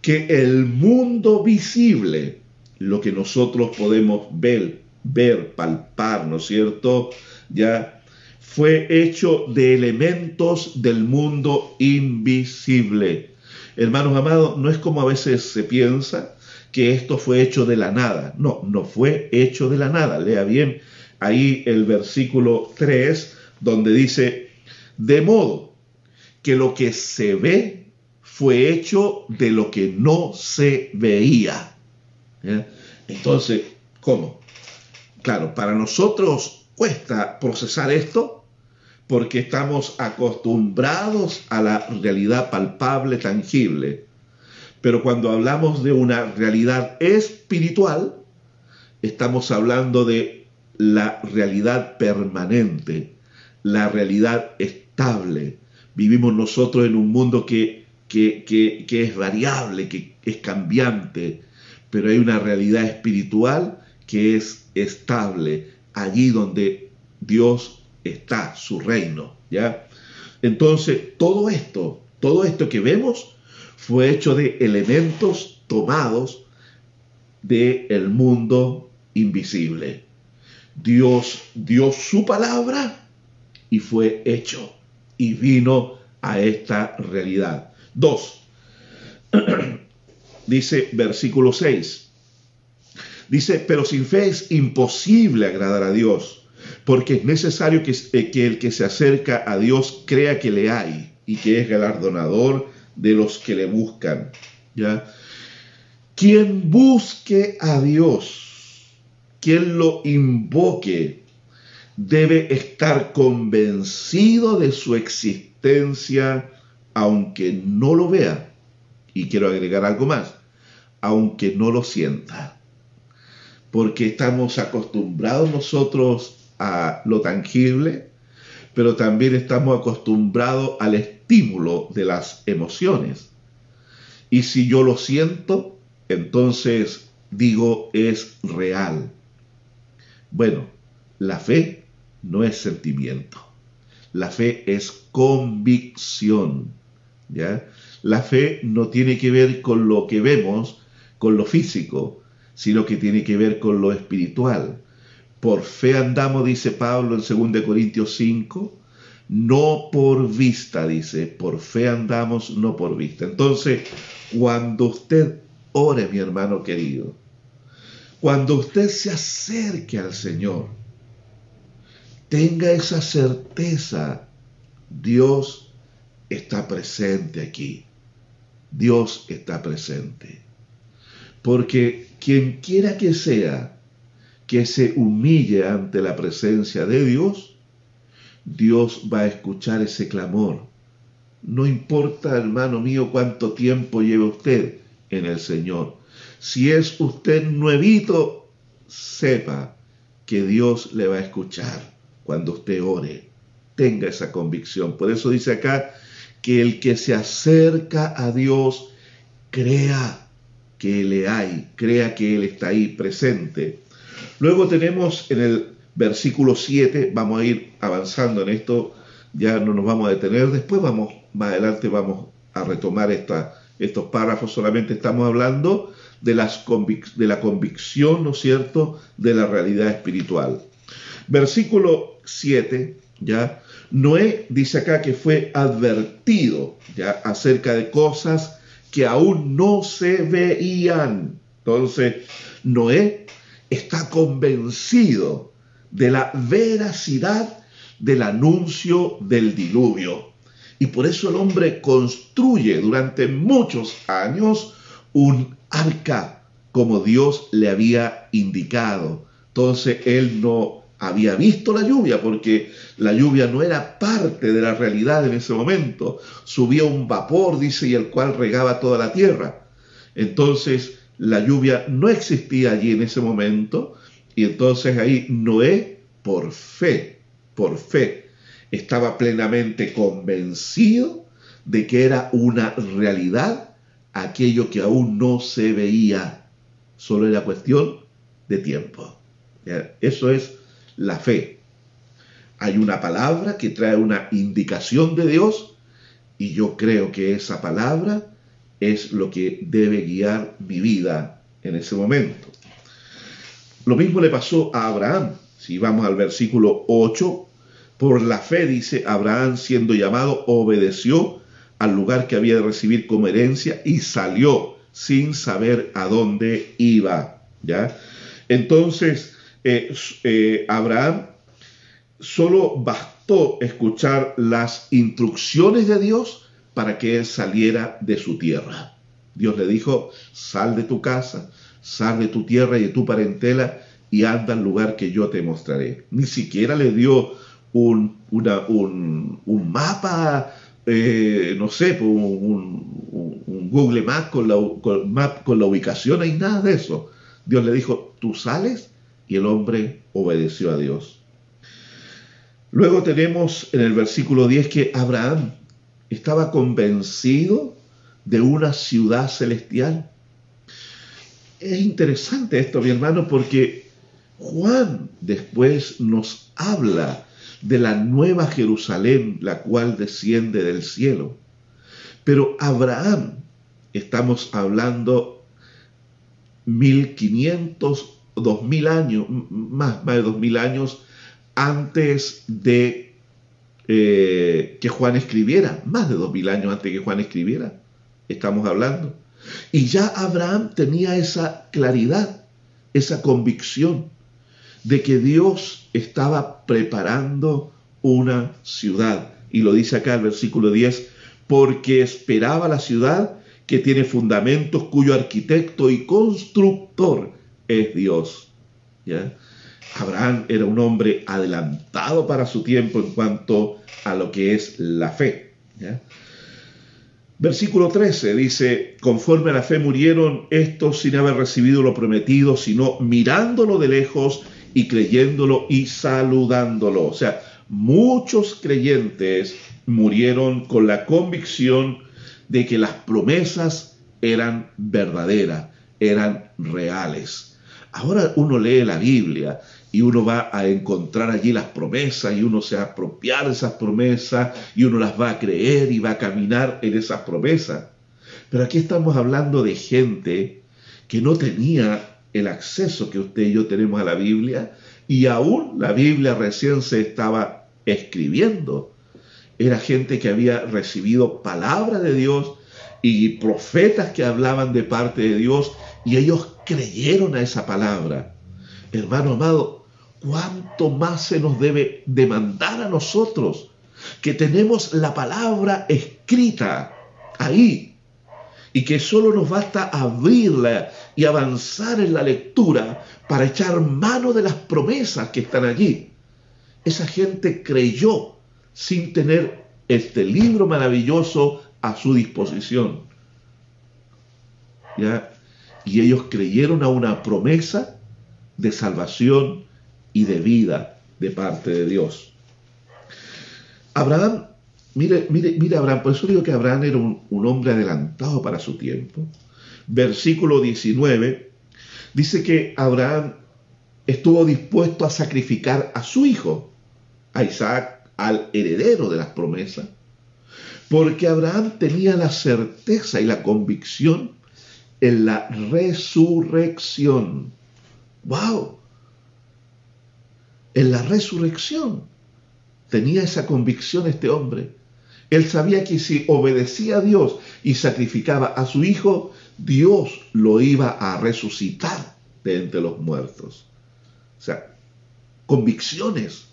Que el mundo visible, lo que nosotros podemos ver, ver, palpar, ¿no es cierto? Ya fue hecho de elementos del mundo invisible. Hermanos amados, no es como a veces se piensa que esto fue hecho de la nada. No, no fue hecho de la nada. Lea bien ahí el versículo 3, donde dice, de modo que lo que se ve fue hecho de lo que no se veía. Entonces, ¿cómo? Claro, para nosotros cuesta procesar esto porque estamos acostumbrados a la realidad palpable, tangible. Pero cuando hablamos de una realidad espiritual, estamos hablando de la realidad permanente, la realidad estable. Vivimos nosotros en un mundo que, que, que es variable, que es cambiante, pero hay una realidad espiritual que es estable, allí donde Dios está, su reino, ¿ya? Entonces, todo esto, todo esto que vemos fue hecho de elementos tomados del el mundo invisible. Dios dio su palabra y fue hecho y vino a esta realidad. Dos, dice versículo 6, Dice, pero sin fe es imposible agradar a Dios, porque es necesario que, eh, que, el que se acerca a Dios crea que le hay y que es galardonador de los que le buscan. ¿Ya? Quien busque a Dios, quien lo invoque, debe estar convencido de su existencia, aunque no lo vea. Y quiero agregar algo más, aunque no lo sienta porque estamos acostumbrados nosotros a lo tangible, pero también estamos acostumbrados al estímulo de las emociones. Y si yo lo siento, entonces digo es real. Bueno, la fe no es sentimiento. La fe es convicción. ¿ya? La fe no tiene que ver con lo que vemos, con lo físico, sino que tiene que ver con lo espiritual. Por fe andamos, dice Pablo en 2 Corintios 5, no por vista, dice, por fe andamos, no por vista. Entonces, cuando usted ore, mi hermano querido, cuando usted se acerque al Señor, tenga esa certeza, Dios está presente aquí. Dios está presente. Porque quien quiera que sea que se humille ante la presencia de Dios, Dios va a escuchar ese clamor. No importa, hermano mío, cuánto tiempo lleve usted en el Señor. Si es usted nuevito, sepa que Dios le va a escuchar cuando usted ore. Tenga esa convicción. Por eso dice acá que el que se acerca a Dios crea que le hay, crea que Él está ahí presente. Luego tenemos en el versículo 7, vamos a ir avanzando en esto, ya no nos vamos a detener, después vamos, más adelante vamos a retomar esta, estos párrafos, solamente estamos hablando de, las de la convicción, ¿no es cierto?, de la realidad espiritual. Versículo 7, ya, Noé dice acá que fue advertido, ya, acerca de cosas que aún no se veían. Entonces, Noé está convencido de la veracidad del anuncio del diluvio. Y por eso el hombre construye durante muchos años un arca como Dios le había indicado. Entonces él no había visto la lluvia, porque la lluvia no era parte de la realidad en ese momento. Subía un vapor, dice, y el cual regaba toda la tierra. Entonces la lluvia no existía allí en ese momento, y entonces ahí Noé, por fe, por fe, estaba plenamente convencido de que era una realidad aquello que aún no se veía. Solo era cuestión de tiempo. Eso es la fe. Hay una palabra que trae una indicación de Dios y yo creo que esa palabra es lo que debe guiar mi vida en ese momento. Lo mismo le pasó a Abraham. Si vamos al versículo 8, por la fe, dice Abraham, siendo llamado, obedeció al lugar que había de recibir como herencia y salió sin saber a dónde iba. ¿ya? Entonces, eh, eh, Abraham solo bastó escuchar las instrucciones de Dios para que él saliera de su tierra. Dios le dijo, sal de tu casa, sal de tu tierra y de tu parentela y anda al lugar que yo te mostraré. Ni siquiera le dio un, un, mapa, eh, no sé, pues, un, Google Maps con la, con la ubicación, y nada de eso. Dios le dijo, tú sales y el hombre obedeció a Dios. Luego tenemos en el versículo 10 que Abraham estaba convencido de una ciudad celestial. Es interesante esto, mi hermano, porque Juan después nos habla de la nueva Jerusalén, la cual desciende del cielo. Pero Abraham, estamos hablando 1500, 2000 años, más, de 2000 años antes de eh, que Juan escribiera, más de 2000 años antes que Juan escribiera, estamos hablando. Y ya Abraham tenía esa claridad, esa convicción de que Dios estaba preparando una ciudad. Y lo dice acá el versículo 10, porque esperaba la ciudad que tiene fundamentos, cuyo arquitecto y constructor es Dios. ¿Ya? Abraham era un hombre adelantado para su tiempo en cuanto a lo que es la fe. Versículo 13 dice, conforme a la fe murieron estos sin haber recibido lo prometido, sino mirándolo de lejos y creyéndolo y saludándolo. O sea, muchos creyentes murieron con la convicción de que las promesas eran verdaderas, eran reales. Ahora uno lee la Biblia y uno va a encontrar allí las promesas y uno se va a apropiar de esas promesas y uno las va a creer y va a caminar en esas promesas. Pero aquí estamos hablando de gente que no tenía el acceso que usted y yo tenemos a la Biblia y aún la Biblia recién se estaba escribiendo. Era gente que había recibido palabra de Dios y profetas que hablaban de parte de Dios y ellos creyeron a esa palabra. Hermano amado, ¿cuánto más se nos debe demandar a nosotros que tenemos la palabra escrita ahí y que solo nos basta abrirla y avanzar en la lectura para echar mano de las promesas que están allí. Esa gente creyó sin tener este libro maravilloso a su disposición. ¿Ya? Y ellos creyeron a una promesa de salvación y de vida de parte de Dios. Abraham Mire, mire, mire Abraham, por eso digo que Abraham era un, hombre adelantado para su tiempo. Versículo 19 dice que Abraham estuvo dispuesto a sacrificar a su hijo, a Isaac, al heredero de las promesas, porque Abraham tenía la certeza y la convicción en la resurrección. ¡Wow! En la resurrección tenía esa convicción este hombre. Él sabía que si obedecía a Dios y sacrificaba a su hijo, Dios lo iba a resucitar de entre los muertos. O sea, convicciones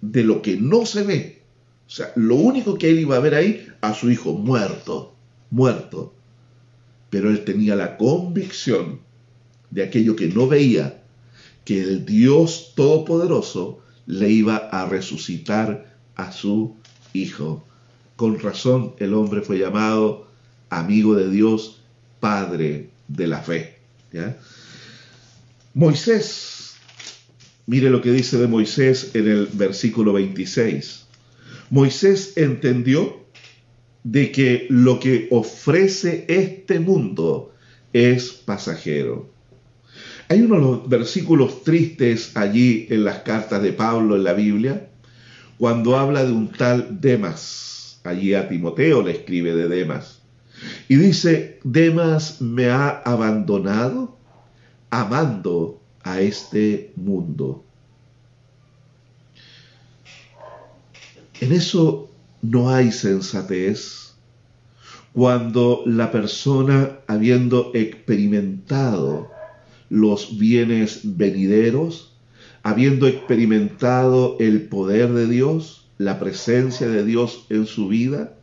de lo que no se ve. O sea, lo único que él iba a ver ahí, a su hijo muerto, muerto. Pero él tenía la convicción de aquello que no veía, que el Dios Todopoderoso le iba a resucitar a su hijo. Con razón el hombre fue llamado amigo de Dios, padre de la fe. Moisés, mire lo que dice de Moisés en el versículo 26. Moisés entendió de que lo que ofrece este mundo es pasajero. Hay unos versículos tristes allí en las cartas de Pablo en la Biblia, cuando habla de un tal Demas. Allí a Timoteo le escribe de Demas. Y dice, Demas me ha abandonado amando a este mundo. En eso no hay sensatez cuando la persona, habiendo experimentado los bienes venideros, habiendo experimentado el poder de Dios, la presencia de Dios en su vida,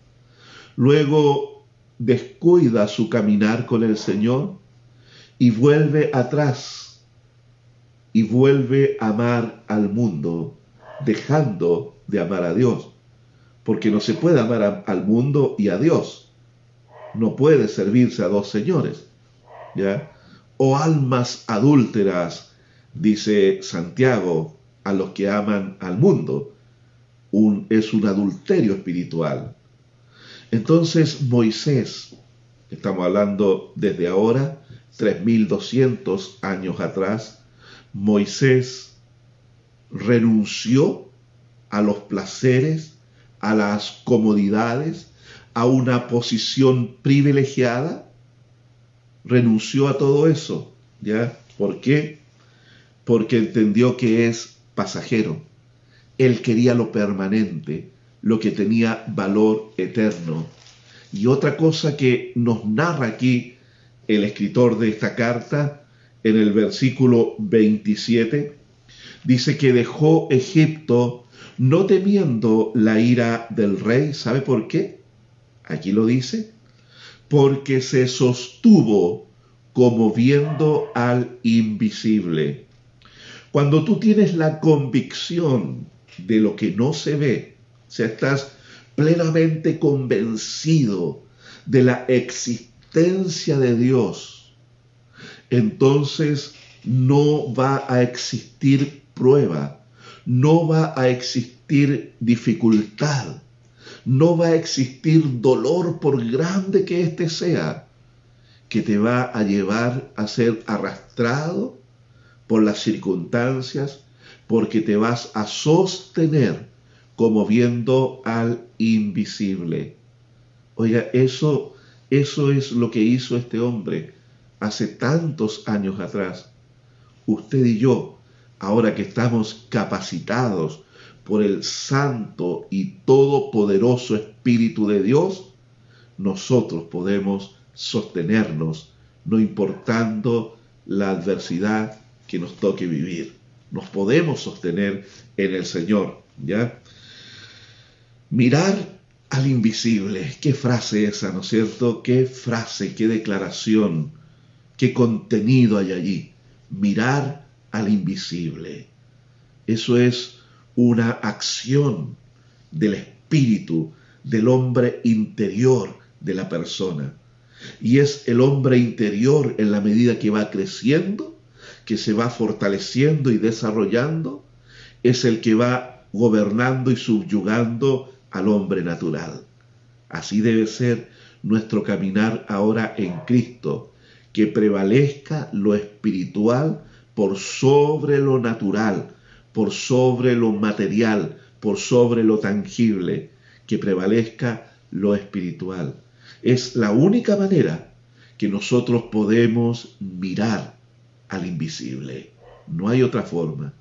luego descuida su caminar con el Señor y vuelve atrás y vuelve a amar al mundo, dejando de amar a Dios. Porque no se puede amar al mundo y a Dios. No puede servirse a dos señores. ¿Ya? O almas adúlteras, dice Santiago, a los que aman al mundo. Un, es un adulterio espiritual. Entonces Moisés, estamos hablando desde ahora, 3200 años atrás, Moisés renunció a los placeres, a las comodidades, a una posición privilegiada, renunció a todo eso, ¿ya? ¿Por qué? Porque entendió que es pasajero. Él quería lo permanente, lo que tenía valor eterno. Y otra cosa que nos narra aquí el escritor de esta carta, en el versículo 27, dice que dejó Egipto no temiendo la ira del rey. ¿Sabe por qué? Aquí lo dice. Porque se sostuvo como viendo al invisible. Cuando tú tienes la convicción de lo que no se ve, o sea, estás plenamente convencido de la existencia de Dios, entonces no va a existir prueba, no va a existir dificultad, no va a existir dolor por grande que éste sea, que te va a llevar a ser arrastrado por las circunstancias, porque te vas a sostener como viendo al invisible. Oiga, eso, eso es lo que hizo este hombre hace tantos años atrás. Usted y yo ahora que estamos capacitados por el santo y todopoderoso Espíritu de Dios, nosotros podemos sostenernos, no importando la adversidad que nos toque vivir. Nos podemos sostener en el Señor, ¿ya? Mirar al invisible. Qué frase esa, ¿no es cierto? Qué frase, qué declaración, qué contenido hay allí. Mirar al invisible. Eso es una acción del espíritu, del hombre interior de la persona. Y es el hombre interior en la medida que va creciendo, que se va fortaleciendo y desarrollando, es el que va gobernando y subyugando al hombre natural. Así debe ser nuestro caminar ahora en Cristo, que prevalezca lo espiritual por sobre lo natural, por sobre lo material, por sobre lo tangible, que prevalezca lo espiritual. Es la única manera que nosotros podemos mirar al invisible. No hay otra forma.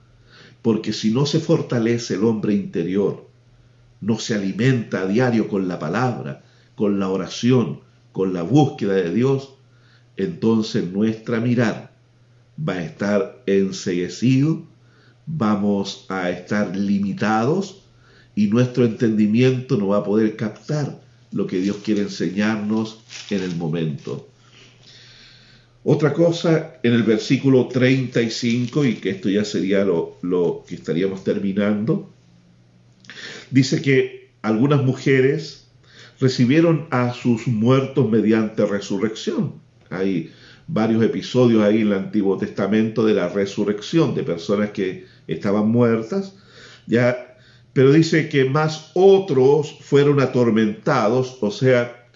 Porque si no se fortalece el hombre interior, no se alimenta a diario con la palabra, con la oración, con la búsqueda de Dios, entonces nuestra mirada va a estar enseguecido, vamos a estar limitados y nuestro entendimiento no va a poder captar lo que Dios quiere enseñarnos en el momento. Otra cosa en el versículo 35, y que esto ya sería lo, que estaríamos terminando, dice que algunas mujeres recibieron a sus muertos mediante resurrección. Hay varios episodios ahí en el Antiguo Testamento de la resurrección de personas que estaban muertas, ya Pero dice que más otros fueron atormentados, o sea,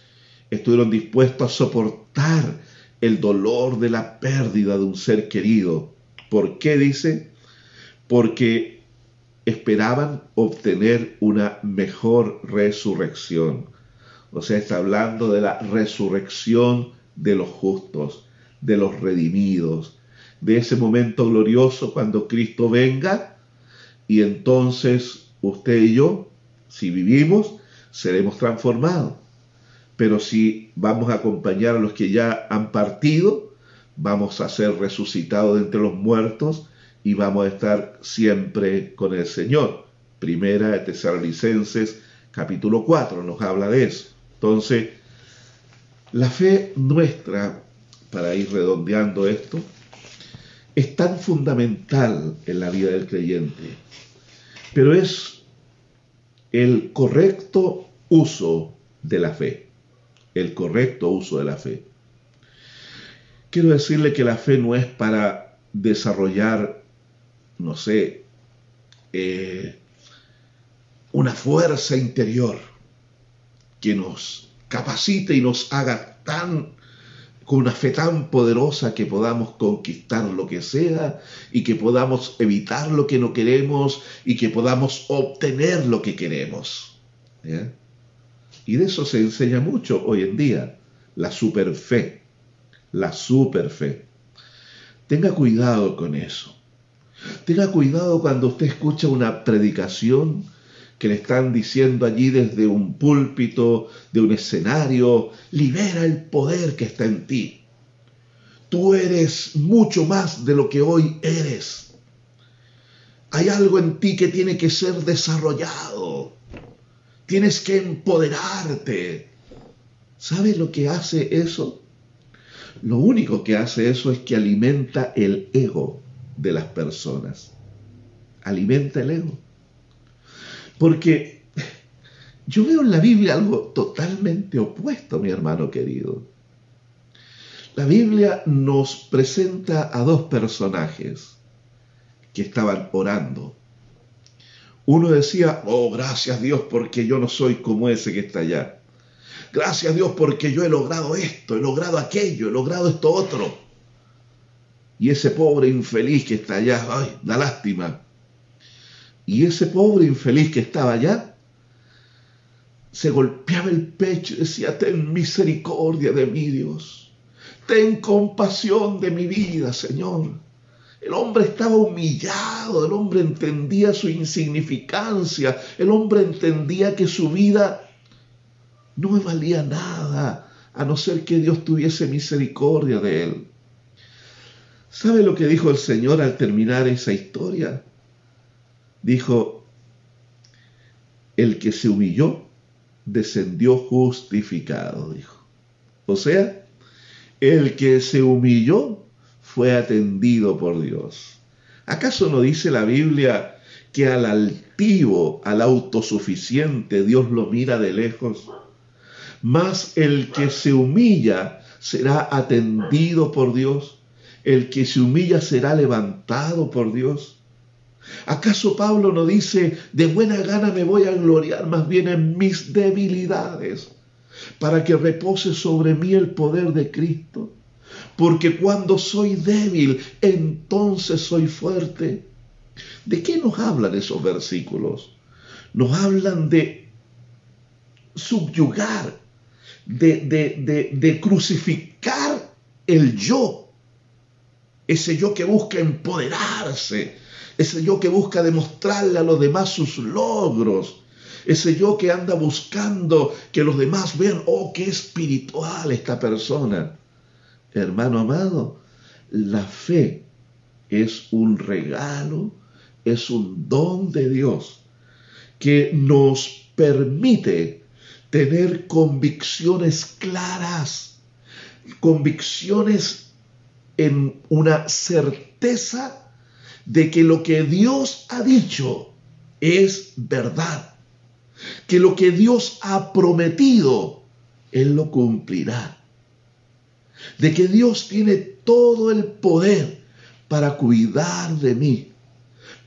estuvieron dispuestos a soportar el dolor de la pérdida de un ser querido. ¿Por qué dice? Porque esperaban obtener una mejor resurrección. O sea, está hablando de la resurrección de los justos, de los redimidos, de ese momento glorioso cuando Cristo venga y entonces usted y yo, si vivimos, seremos transformados. Pero si vamos a acompañar a los que ya han partido, vamos a ser resucitados de entre los muertos y vamos a estar siempre con el Señor. Primera de Tesalonicenses capítulo 4 nos habla de eso. Entonces, la fe nuestra, para ir redondeando esto, es tan fundamental en la vida del creyente, pero es el correcto uso de la fe, el correcto uso de la fe. Quiero decirle que la fe no es para desarrollar, no sé, eh, una fuerza interior que nos capacite y nos haga tan con una fe tan poderosa que podamos conquistar lo que sea y que podamos evitar lo que no queremos y que podamos obtener lo que queremos. Y de eso se enseña mucho hoy en día, la superfe, la superfe. Tenga cuidado con eso. Tenga cuidado cuando usted escucha una predicación que le están diciendo allí desde un púlpito, de un escenario, libera el poder que está en ti. Tú eres mucho más de lo que hoy eres. Hay algo en ti que tiene que ser desarrollado. Tienes que empoderarte. ¿Sabes lo que hace eso? Lo único que hace eso es que alimenta el ego de las personas. Alimenta el ego. Porque yo veo en la Biblia algo totalmente opuesto, mi hermano querido. La Biblia nos presenta a dos personajes que estaban orando. Uno decía, oh, gracias Dios porque yo no soy como ese que está allá. Gracias Dios porque yo he logrado esto, he logrado aquello, he logrado esto otro. Y ese pobre infeliz que está allá, ay, da lástima. Y ese pobre infeliz que estaba allá se golpeaba el pecho y decía, ten misericordia de mí, Dios. Ten compasión de mi vida, Señor. El hombre estaba humillado, el hombre entendía su insignificancia, el hombre entendía que su vida no valía nada, a no ser que Dios tuviese misericordia de él. ¿Sabe lo que dijo el Señor al terminar esa historia? Dijo, el que se humilló descendió justificado, dijo. O sea, el que se humilló fue atendido por Dios. ¿Acaso no dice la Biblia que al altivo, al autosuficiente, Dios lo mira de lejos? Más el que se humilla será atendido por Dios. El que se humilla será levantado por Dios. ¿Acaso Pablo no dice, de buena gana me voy a gloriar más bien en mis debilidades, para que repose sobre mí el poder de Cristo? Porque cuando soy débil, entonces soy fuerte. ¿De qué nos hablan esos versículos? Nos hablan de subyugar, de, de, de crucificar el yo, ese yo que busca empoderarse, ese yo que busca demostrarle a los demás sus logros, ese yo que anda buscando que los demás vean, oh, qué espiritual esta persona. Hermano amado, la fe es un regalo, es un don de Dios que nos permite tener convicciones claras, convicciones en una certeza de que lo que Dios ha dicho es verdad, que lo que Dios ha prometido, Él lo cumplirá, de que Dios tiene todo el poder para cuidar de mí,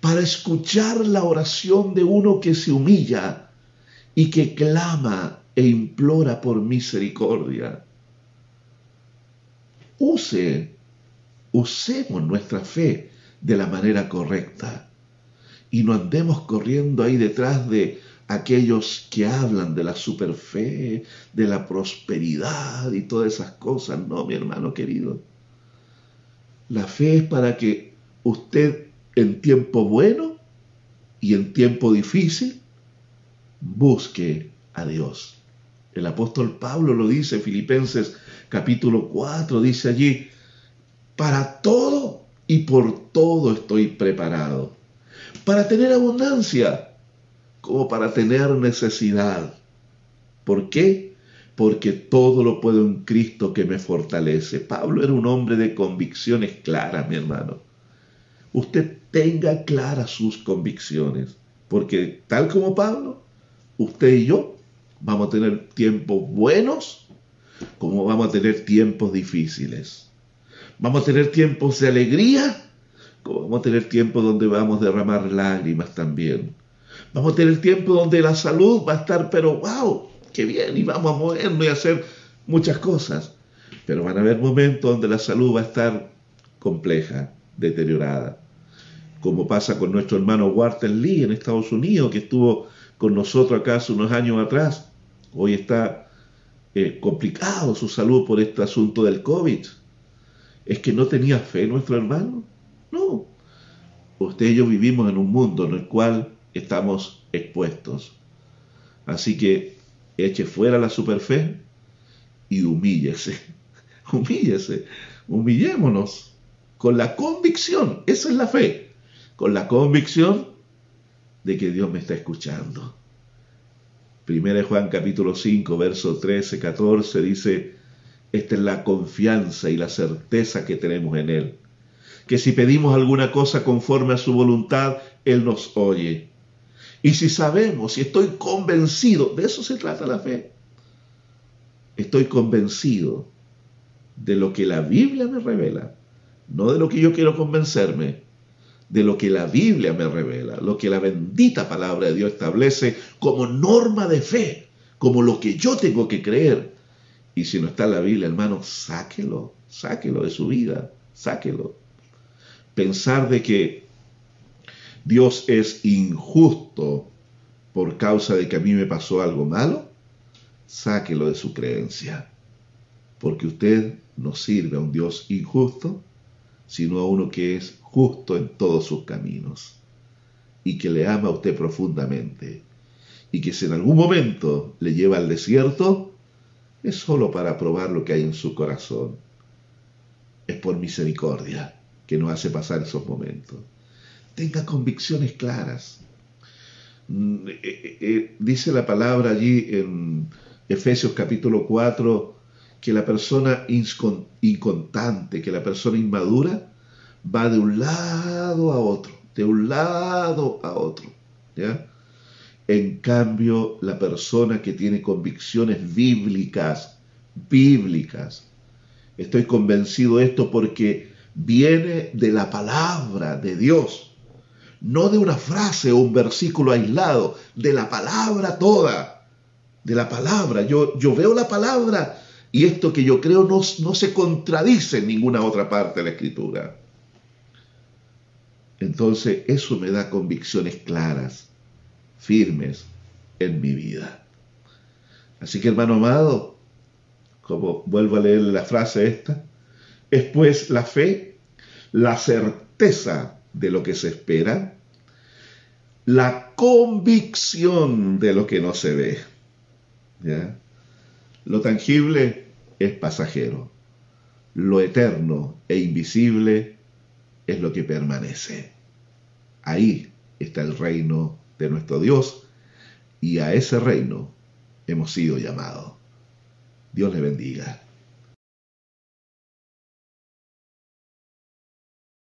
para escuchar la oración de uno que se humilla y que clama e implora por misericordia. Use, usemos nuestra fe de la manera correcta y no andemos corriendo ahí detrás de aquellos que hablan de la superfe, de la prosperidad y todas esas cosas. No, mi hermano querido. La fe es para que usted en tiempo bueno y en tiempo difícil busque a Dios. El apóstol Pablo lo dice, Filipenses capítulo 4, dice allí, para todo y por todo estoy preparado. Para tener abundancia como para tener necesidad. ¿Por qué? Porque todo lo puedo en Cristo que me fortalece. Pablo era un hombre de convicciones claras, mi hermano. Usted tenga claras sus convicciones, porque tal como Pablo, usted y yo vamos a tener tiempos buenos como vamos a tener tiempos difíciles. Vamos a tener tiempos de alegría como vamos a tener tiempos donde vamos a derramar lágrimas también. Vamos a tener tiempo donde la salud va a estar, pero wow, qué bien, y vamos a movernos y hacer muchas cosas. Pero van a haber momentos donde la salud va a estar compleja, deteriorada. Como pasa con nuestro hermano Walter Lee en Estados Unidos, que estuvo con nosotros acá hace unos años atrás. Hoy está eh, complicado su salud por este asunto del COVID. ¿Es que no tenía fe nuestro hermano? No. Usted y yo vivimos en un mundo en el cual estamos expuestos. Así que eche fuera la superfe y humíllese. Humíllese. Humillémonos con la convicción, esa es la fe, con la convicción de que Dios me está escuchando. Primera Juan capítulo 5, verso 13, 14 dice, esta es la confianza y la certeza que tenemos en Él, que si pedimos alguna cosa conforme a su voluntad, Él nos oye. Y si sabemos, si estoy convencido, de eso se trata la fe, estoy convencido de lo que la Biblia me revela, no de lo que yo quiero convencerme, de lo que la Biblia me revela, lo que la bendita palabra de Dios establece como norma de fe, como lo que yo tengo que creer. Y si no está en la Biblia, hermano, sáquelo, sáquelo de su vida, sáquelo. Pensar de que Dios es injusto por causa de que a mí me pasó algo malo, sáquelo de su creencia. Porque usted no sirve a un Dios injusto, sino a uno que es justo en todos sus caminos y que le ama a usted profundamente y que si en algún momento le lleva al desierto, es solo para probar lo que hay en su corazón. Es por misericordia que nos hace pasar esos momentos tenga convicciones claras. Mm, eh, eh, eh, dice la palabra allí en Efesios capítulo 4 que la persona inconstante, que la persona inmadura, va de un lado a otro, de un lado a otro. ¿ya? En cambio, la persona que tiene convicciones bíblicas, bíblicas, estoy convencido de esto porque viene de la palabra de Dios no de una frase o un versículo aislado, de la palabra toda, de la palabra. Yo, yo veo la palabra y esto que yo creo no, no se contradice en ninguna otra parte de la escritura. Entonces eso me da convicciones claras, firmes en mi vida. Así que hermano amado, como vuelvo a leer la frase esta, es pues la fe, la certeza de lo que se espera, la convicción de lo que no se ve. Lo tangible es pasajero, lo eterno e invisible es lo que permanece. Ahí está el reino de nuestro Dios y a ese reino hemos sido llamados. Dios le bendiga.